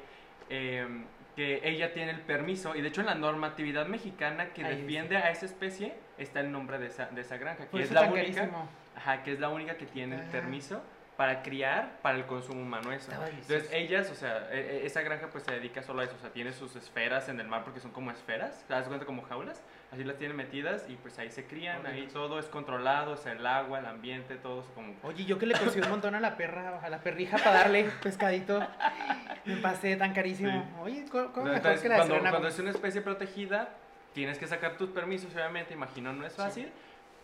eh, que ella tiene el permiso y de hecho en la normatividad mexicana que Ahí defiende a esa especie está el nombre de esa, de esa granja, que es la única, carísimo. ajá, que es la única que tiene el Ah. permiso para criar para el consumo humano eso. Entonces ellas, o sea, e- e- esa granja pues se dedica solo a eso, o sea, tiene sus esferas en el mar porque son como esferas, ¿te das cuenta como jaulas? Así las tiene metidas y pues ahí se crían, ahí todo es controlado, o sea, el agua, el ambiente, todo es como... Oye, yo que le cocí un montón a la perra, a la perrija para darle pescadito. Me pasé tan carísimo. Sí. Oye, ¿cómo, cómo mejor Entonces, que la cuando, cuando es una especie protegida, tienes que sacar tus permisos, obviamente, imagino no es fácil,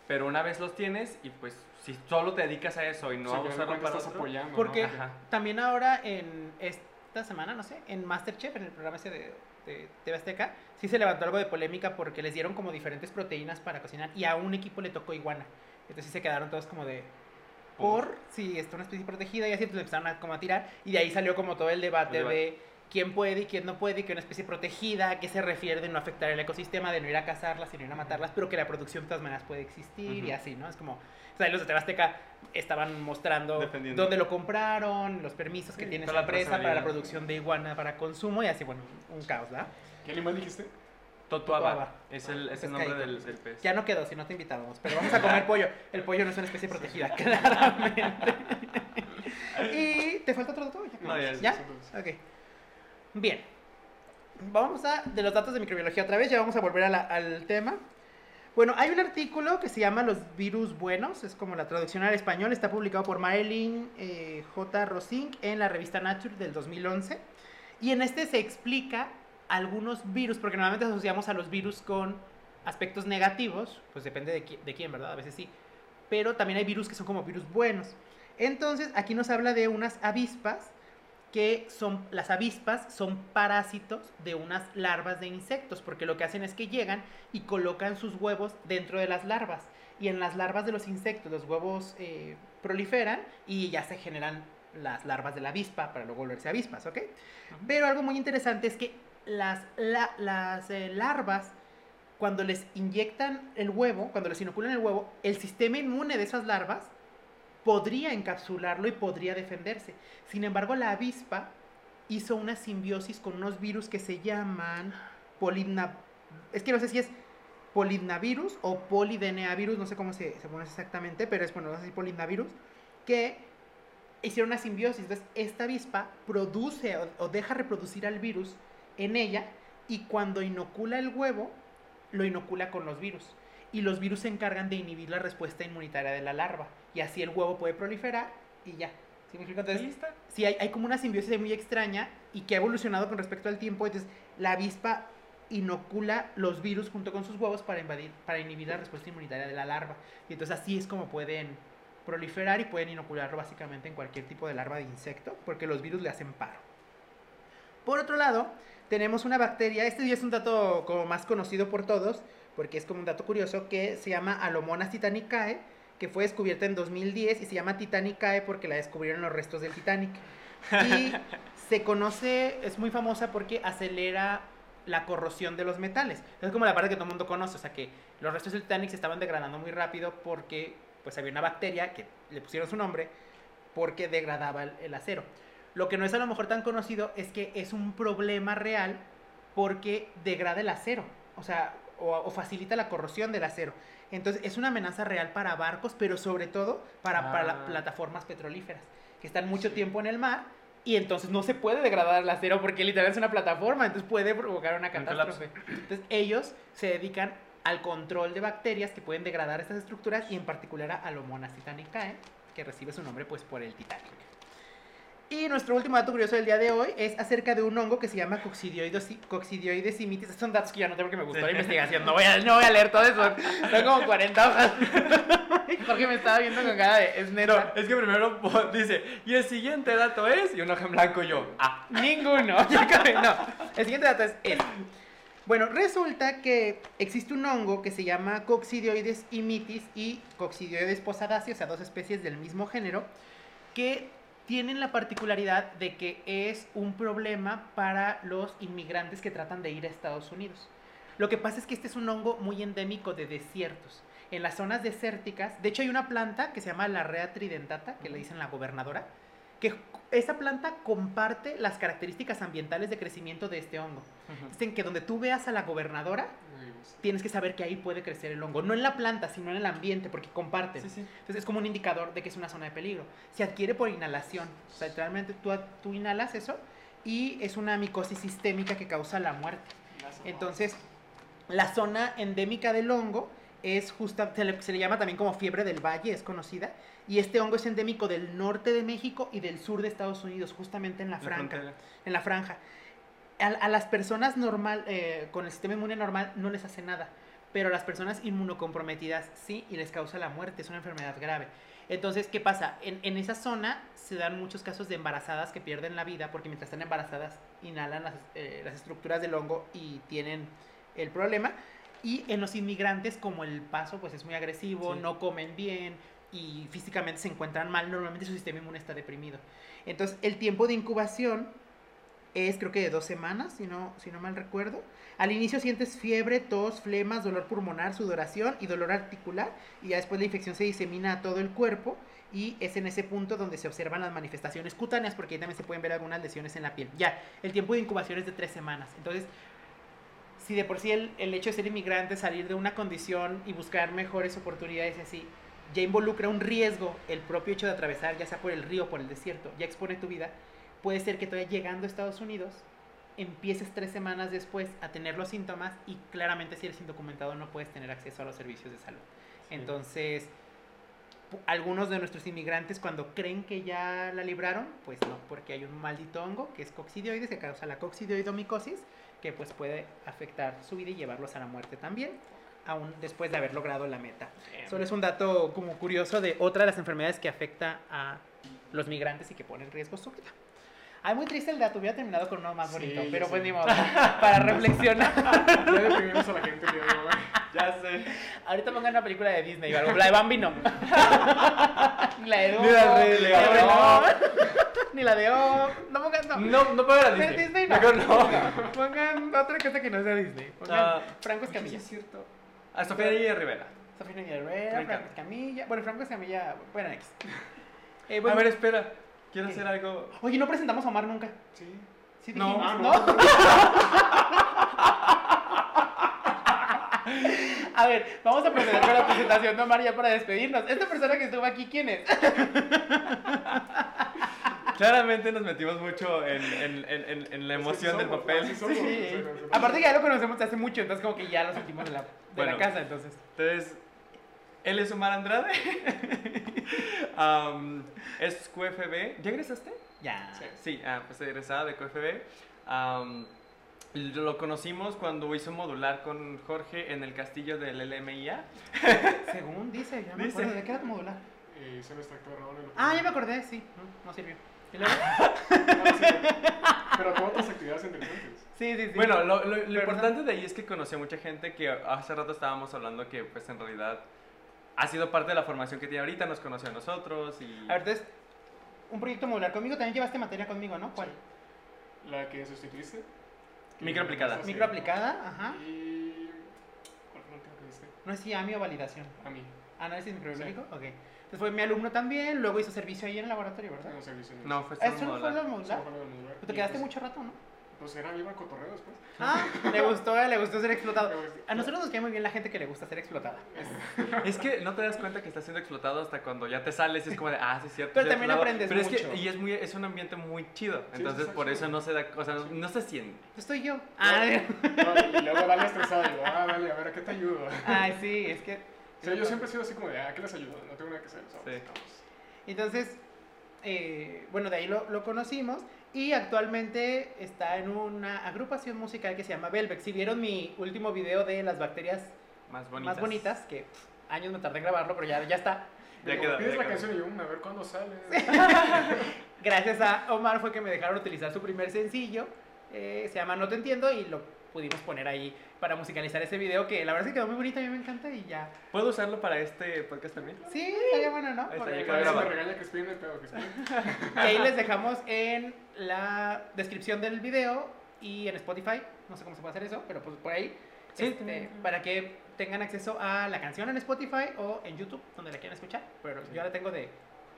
pero una vez los tienes y pues si solo te dedicas a eso y no O sea, a usarlo para estás otro, apoyando. Porque también ahora en esta semana, no sé, en Masterchef, en el programa ese de, de TV Azteca, sí se levantó algo de polémica porque les dieron como diferentes proteínas para cocinar y a un equipo le tocó iguana. Entonces sí se quedaron todos como de... Por si está una especie protegida y así, entonces empezaron a, como a tirar y de ahí salió como todo el debate El debate. de quién puede y quién no puede, y que una especie protegida, a qué se refiere de no afectar el ecosistema, de no ir a cazarlas, sino ir a matarlas, pero que la producción de todas maneras puede existir y así, ¿no? Es como, o sea, los de Tebasteca estaban mostrando dónde lo compraron, los permisos que Sí, tiene la empresa para la producción de iguana para consumo y así, bueno, un caos, ¿verdad? ¿Qué animal dijiste? Totuaba. Es el, es el nombre del, del pez. Ya no quedó, si no te invitábamos, pero vamos a comer pollo. El pollo no es una especie protegida, claramente. y te falta otro dato. No, ya, ¿Ya? sí, sí. Ok. Bien. Vamos a, de los datos de microbiología otra vez, ya vamos a volver al tema. Bueno, hay un artículo que se llama Los virus buenos, es como la traducción al español, está publicado por Marilyn eh, J. Rosink en la revista Nature del 2011. Y en este se explica algunos virus, porque normalmente asociamos a los virus con aspectos negativos, pues depende de, de quién, ¿verdad? A veces sí. Pero también hay virus que son como virus buenos. Entonces, aquí nos habla de unas avispas que son, las avispas son parásitos de unas larvas de insectos, porque lo que hacen es que llegan y colocan sus huevos dentro de las larvas. Y en las larvas de los insectos, los huevos eh, proliferan y ya se generan las larvas de la avispa para luego volverse avispas, ¿ok? Pero algo muy interesante es que las, la- las eh, larvas, cuando les inyectan el huevo, cuando les inoculan el huevo, el sistema inmune de esas larvas podría encapsularlo y podría defenderse. Sin embargo, la avispa hizo una simbiosis con unos virus que se llaman polidna... Es que no sé si es polidnavirus o polidna-virus, no sé cómo se, se pone exactamente, pero es bueno, no sé si polidnavirus, que hicieron una simbiosis. Entonces, esta avispa produce o deja reproducir al virus en ella y cuando inocula el huevo, lo inocula con los virus. Y los virus se encargan de inhibir la respuesta inmunitaria de la larva. Y así el huevo puede proliferar y ya. ¿Sí me explico? Entonces, sí, hay, hay como una simbiosis muy extraña y que ha evolucionado con respecto al tiempo. Entonces, la avispa inocula los virus junto con sus huevos para, invadir, para inhibir la respuesta inmunitaria de la larva. Y entonces así es como pueden proliferar y pueden inocularlo básicamente en cualquier tipo de larva de insecto, porque los virus le hacen paro. Por otro lado, tenemos una bacteria, este ya es un dato como más conocido por todos, porque es como un dato curioso, que se llama Alomonas titanicae, que fue descubierta en 2010 y se llama Titanicae porque la descubrieron los restos del Titanic. Y se conoce, es muy famosa porque acelera la corrosión de los metales. Es como la parte que todo el mundo conoce, o sea que los restos del Titanic se estaban degradando muy rápido porque pues había una bacteria que le pusieron su nombre porque degradaba el, el acero. Lo que no es a lo mejor tan conocido es que es un problema real porque degrada el acero, o sea, o, o facilita la corrosión del acero. Entonces es una amenaza real para barcos, pero sobre todo para, para las Ah. plataformas petrolíferas, que están mucho tiempo en el mar y entonces no se puede degradar el acero porque literalmente es una plataforma, entonces puede provocar una Un catástrofe. Entonces ellos se dedican al control de bacterias que pueden degradar estas estructuras y en particular a Alomonas titanicae, que recibe su nombre pues por el Titanic. Y nuestro último dato curioso del día de hoy es acerca de un hongo que se llama Coccidioides, simitis. Son datos que ya no tengo porque me gustó la investigación. No voy, a, no voy a leer todo eso. Son como 40 hojas. Porque me estaba viendo con cara de... Es No, es que primero dice, y el siguiente dato es, y un hoja en blanco y yo, ah. Ninguno. No. El siguiente dato es este. Bueno, resulta que existe un hongo que se llama Coccidioides imitis y Coccidioides posadaceae, o sea, dos especies del mismo género, que tienen la particularidad de que es un problema para los inmigrantes que tratan de ir a Estados Unidos. Lo que pasa es que este es un hongo muy endémico de desiertos. En las zonas desérticas, de hecho hay una planta que se llama la rea tridentata, que le dicen la gobernadora, que esa planta comparte las características ambientales de crecimiento de este hongo. Dicen que donde tú veas a la gobernadora, tienes que saber que ahí puede crecer el hongo. No en la planta, sino en el ambiente, porque comparten. Sí, sí. Entonces es como un indicador de que es una zona de peligro. Se adquiere por inhalación. O sea, literalmente tú, tú inhalas eso y es una micosis sistémica que causa la muerte. Entonces, la zona endémica del hongo es justa, se le, se le llama también como fiebre del valle, es conocida. Y este hongo es endémico del norte de México y del sur de Estados Unidos, justamente en la La franja frontera. en la franja. A, a las personas normal, eh, con el sistema inmune normal no les hace nada, pero a las personas inmunocomprometidas sí y les causa la muerte, es una enfermedad grave. Entonces, ¿qué pasa? En, en esa zona se dan muchos casos de embarazadas que pierden la vida porque mientras están embarazadas inhalan las, eh, las estructuras del hongo y tienen el problema. Y en los inmigrantes, como el paso pues es muy agresivo, Sí. no comen bien y físicamente se encuentran mal, normalmente su sistema inmune está deprimido. Entonces, el tiempo de incubación es creo que de dos semanas, si no, si no mal recuerdo. Al inicio sientes fiebre, tos, flemas, dolor pulmonar, sudoración y dolor articular. Y ya después la infección se disemina a todo el cuerpo. Y es en ese punto donde se observan las manifestaciones cutáneas, porque ahí también se pueden ver algunas lesiones en la piel. Ya, el tiempo de incubación es de tres semanas. Entonces, si de por sí el, el hecho de ser inmigrante, salir de una condición y buscar mejores oportunidades y así, ya involucra un riesgo, el propio hecho de atravesar, ya sea por el río o por el desierto, ya expone tu vida, puede ser que todavía llegando a Estados Unidos empieces tres semanas después a tener los síntomas y claramente si eres indocumentado no puedes tener acceso a los servicios de salud. Entonces, algunos de nuestros inmigrantes cuando creen que ya la libraron, pues no, porque hay un maldito hongo que es coccidioides que causa la coccidioidomicosis, que pues puede afectar su vida y llevarlos a la muerte también, aún después de haber logrado la meta. Solo es un dato como curioso de otra de las enfermedades que afecta a los migrantes y que pone en riesgo su vida. Ay, muy triste el dato, hubiera terminado con uno más Sí, bonito, ya pero pues sé. ni modo, para reflexionar. Ya deprimimos a la gente hoy. Ya sé. Ahorita pongan una película de Disney o algo, la de Bambi no. La de Dumbo, la de Ni la de Oh, no pongan, no. No, no De Disney. Disney no. Mejor no. Pongan otra cosa que no sea Disney. Pongan Ah, Franco Escamilla. es cierto. A Sofía Niña Rivera. Sofía Niña Me Rivera, encanta. Franco Escamilla. Bueno, Franco Escamilla, bueno, X. Eh, A ver, espera. Quiero ¿Qué? hacer algo. Oye, no presentamos a Omar nunca. Sí. Sí, No. dijimos, Ah, ¿no? A ver, vamos a proceder con la presentación de Omar ya para despedirnos. Esta persona que estuvo aquí, ¿quién es? Claramente nos metimos mucho en, en, en, en, la emoción del papel. Así somos, Sí. Aparte que ya lo conocemos hace mucho, entonces como que ya lo sentimos de la, de Bueno. la casa, entonces. Entonces, él es Omar Andrade. Am, es QFB. ¿Ya egresaste? Ya. Sí. Sí, ah, pues egresada de QFB. Am, lo conocimos cuando hizo modular con Jorge en el castillo del LMIA. Según dice, ya me Dice. acuerdo. ¿De qué era tu modular? Eh, se me está en Ah, ya me acordé, sí. No, no sirvió. ¿Y luego? Ah, sí. Pero con otras actividades interesantes. Sí, sí, sí. Bueno, lo, lo- lo importante de ahí es que conocí a mucha gente que hace rato estábamos hablando que pues en realidad ha sido parte de la formación que tiene ahorita, nos conoció a nosotros y... A ver, entonces, un proyecto modular conmigo, también llevaste materia conmigo, ¿no? ¿Cuál? La que sustituiste. Microaplicada. empezaste- Micro aplicada, ajá. Y. ¿Cuál fue la última que diste? No es CIAMI o validación. A mí. ¿Análisis microbiológico? Ok. Entonces fue mi alumno también, luego hizo servicio ahí en el laboratorio, ¿verdad? Tengo servicio en No, fue ¿Ah, solo ¿Eso no fue lo modular? Pero te quedaste pues, mucho rato, ¿no? Pues era iba a cotorreo después. Ah, le gustó, le gustó ser explotado. A nosotros nos cae muy bien la gente que le gusta ser explotada. Es que no te das cuenta que estás siendo explotado hasta cuando ya te sales y es como de, ah, sí es cierto. Pero también explotado. aprendes Pero es mucho. que, y es, muy, es un ambiente muy chido, Sí, entonces por chido. eso no se da, o sea, no, no se siente. Estoy yo. Ah, No, y luego dale estresado. Digo, ah, dale, a ver, ¿a qué te ayudo? ay, sí, es que... O sea, yo siempre he sido así como de, ah, ¿qué les ayudo? No tengo nada que hacer. ¿sabes? Sí. Entonces, eh, bueno, de ahí lo, lo conocimos y actualmente está en una agrupación musical que se llama Velvet. Si vieron mi último video de las bacterias Más bonitas. más bonitas, que pff, años me tardé en grabarlo, pero ya, ya está. Ya queda, Pides ya la queda. canción y yo, "Mm, a ver cuándo sale. Gracias a Omar fue que me dejaron utilizar su primer sencillo, eh, se llama No Te Entiendo y lo pudimos poner ahí para musicalizar ese video que la verdad es que quedó muy bonito, a mí me encanta y ya. ¿Puedo usarlo para este podcast también? Sí, estaría bueno, ¿no? Ahí está, ya que pero que. Y ahí les dejamos en la descripción del video y en Spotify. No sé cómo se puede hacer eso, pero pues por ahí. Sí, este, para que tengan acceso a la canción en Spotify o en YouTube, donde la quieran escuchar. Pero yo la tengo de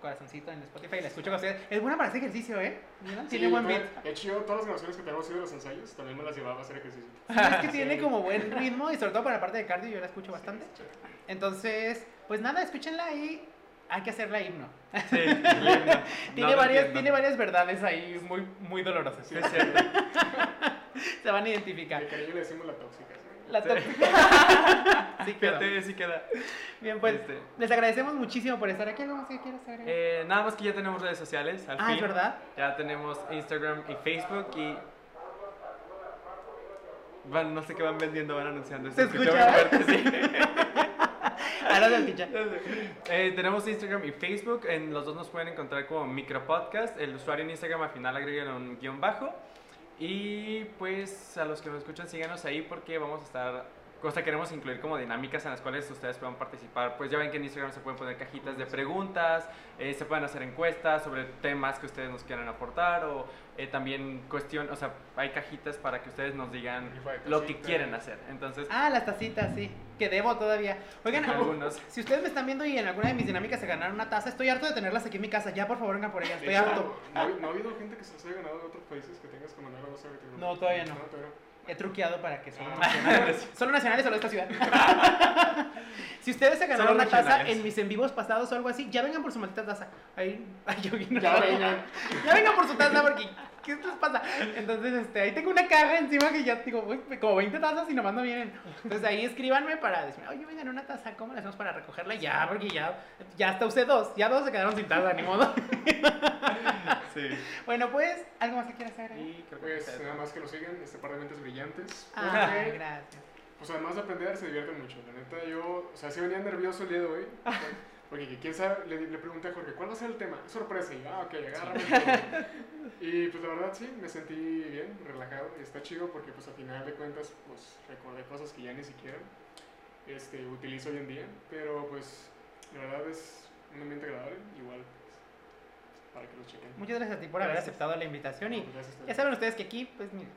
corazoncito en Spotify y la escucho con ustedes. Es buena para hacer ejercicio, ¿eh? ¿Vieron? Tiene Sí, buen beat. De hecho, yo todas las grabaciones que tenemos sido de los ensayos, también me las llevaba a hacer ejercicio. Sí, es que tiene Sí. como buen ritmo y sobre todo para la parte de cardio yo la escucho bastante. Sí, sí. Entonces, pues nada, escúchenla y hay que hacerla himno. Sí, lindo. Tiene, No, no varias, tiene varias verdades ahí muy, muy dolorosas. Sí, es cierto. Se van a identificar. De cariño le decimos la tóxica. ¿sí? La tóxica. sí quedó. Fíjate, sí queda. Bien, pues Este. les agradecemos muchísimo por estar aquí. ¿Algo más que quieras agregar? Eh, nada más que ya tenemos redes sociales, al ah, fin. es verdad. Ya tenemos Instagram y Facebook y... Van, no sé qué van vendiendo, van anunciando. ¿Se escucha? fuerte, sí. Ahora se escucha. Eh, tenemos Instagram y Facebook. En los dos nos pueden encontrar como Micropodcast. El usuario en Instagram al final agregan un guion bajo. Y pues a los que nos escuchan, síganos ahí porque vamos a estar cosa queremos incluir como dinámicas en las cuales ustedes puedan participar. Pues ya ven que en Instagram se pueden poner cajitas de preguntas, eh, se pueden hacer encuestas sobre temas que ustedes nos quieran aportar o eh, también cuestión, o sea, hay cajitas para que ustedes nos digan lo que quieren hacer. Entonces, Ah, las tacitas, sí. Que debo todavía. Oigan, algunos. si ustedes me están viendo y en alguna de mis dinámicas se ganaron una taza, estoy harto de tenerlas aquí en mi casa. Ya, por favor, vengan por ellas. Estoy hecho, harto. ¿no, ha- no ha habido gente que se las haya ganado de otros países que tengas que mandar a WhatsApp? que te- No, todavía no. todavía no. He truqueado para que solo Ah. nacionales. solo nacionales, solo esta ciudad. si ustedes se ganaron una taza en mis en vivos pasados o algo así, ya vengan por su maldita taza. Ahí, ay, yo vino. Ya vengan. Ya vengan por su taza porque ¿qué les pasa? Entonces, este, ahí tengo una caja encima que ya digo, uy, como 20 tazas y nomás no vienen. Entonces ahí escríbanme para decirme, oye, vengan una taza, ¿cómo le hacemos para recogerla? Ya, porque ya, ya hasta usé dos, ya dos se quedaron sin taza, ni modo. Sí. Bueno, pues, ¿algo más que quieras hacer? Y creo que Pues es- nada más que lo sigan, este par de mentes brillantes. Ah, porque, gracias. pues además de aprender, se divierten mucho. La neta, yo, o sea, sí venía nervioso el día de hoy. Porque que quién sabe, le, le pregunté a Jorge, ¿cuál va a ser el tema? Sorpresa. Y yo, ah, ok, agárrame. y pues la verdad sí, me sentí bien, relajado. Y está chido porque pues al final de cuentas, pues recordé cosas que ya ni siquiera este, utilizo hoy en día. Pero pues la verdad es un ambiente agradable, igual para que lo chequen. Muchas gracias a ti por haber Gracias. aceptado la invitación y ustedes. ya saben ustedes que aquí, pues, mira,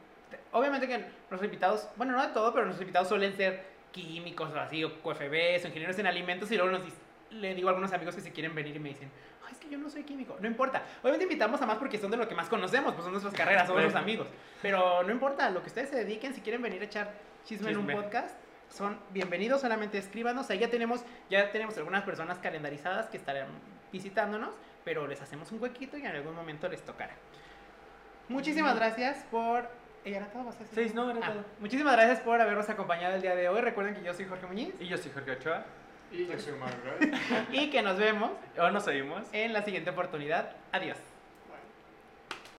obviamente que nuestros invitados, bueno, no de todo, pero nuestros invitados suelen ser químicos o así, o QFBs, o ingenieros en alimentos y luego nos le digo a algunos amigos que si quieren venir y me dicen, ay, es que yo no soy químico. No importa. Obviamente invitamos a más porque son de lo que más conocemos, pues son nuestras carreras, son nuestros amigos. Pero no importa, lo que ustedes se dediquen, si quieren venir a echar chisme, en un Chisme. podcast, son bienvenidos, solamente escríbanos. Ahí ya tenemos, ya tenemos algunas personas calendarizadas que estarán visitándonos, pero les hacemos un huequito y en algún momento les tocará. Muchísimas gracias por. ¿Eh, ¿Era todo? ¿Vas a decir? Sí, no, era Ah, todo. Muchísimas gracias por habernos acompañado el día de hoy. Recuerden que yo soy Jorge Muñiz Y yo soy Jorge Ochoa. Y yo soy ¿verdad? y que nos vemos Ahora nos seguimos. en la siguiente oportunidad. Adiós.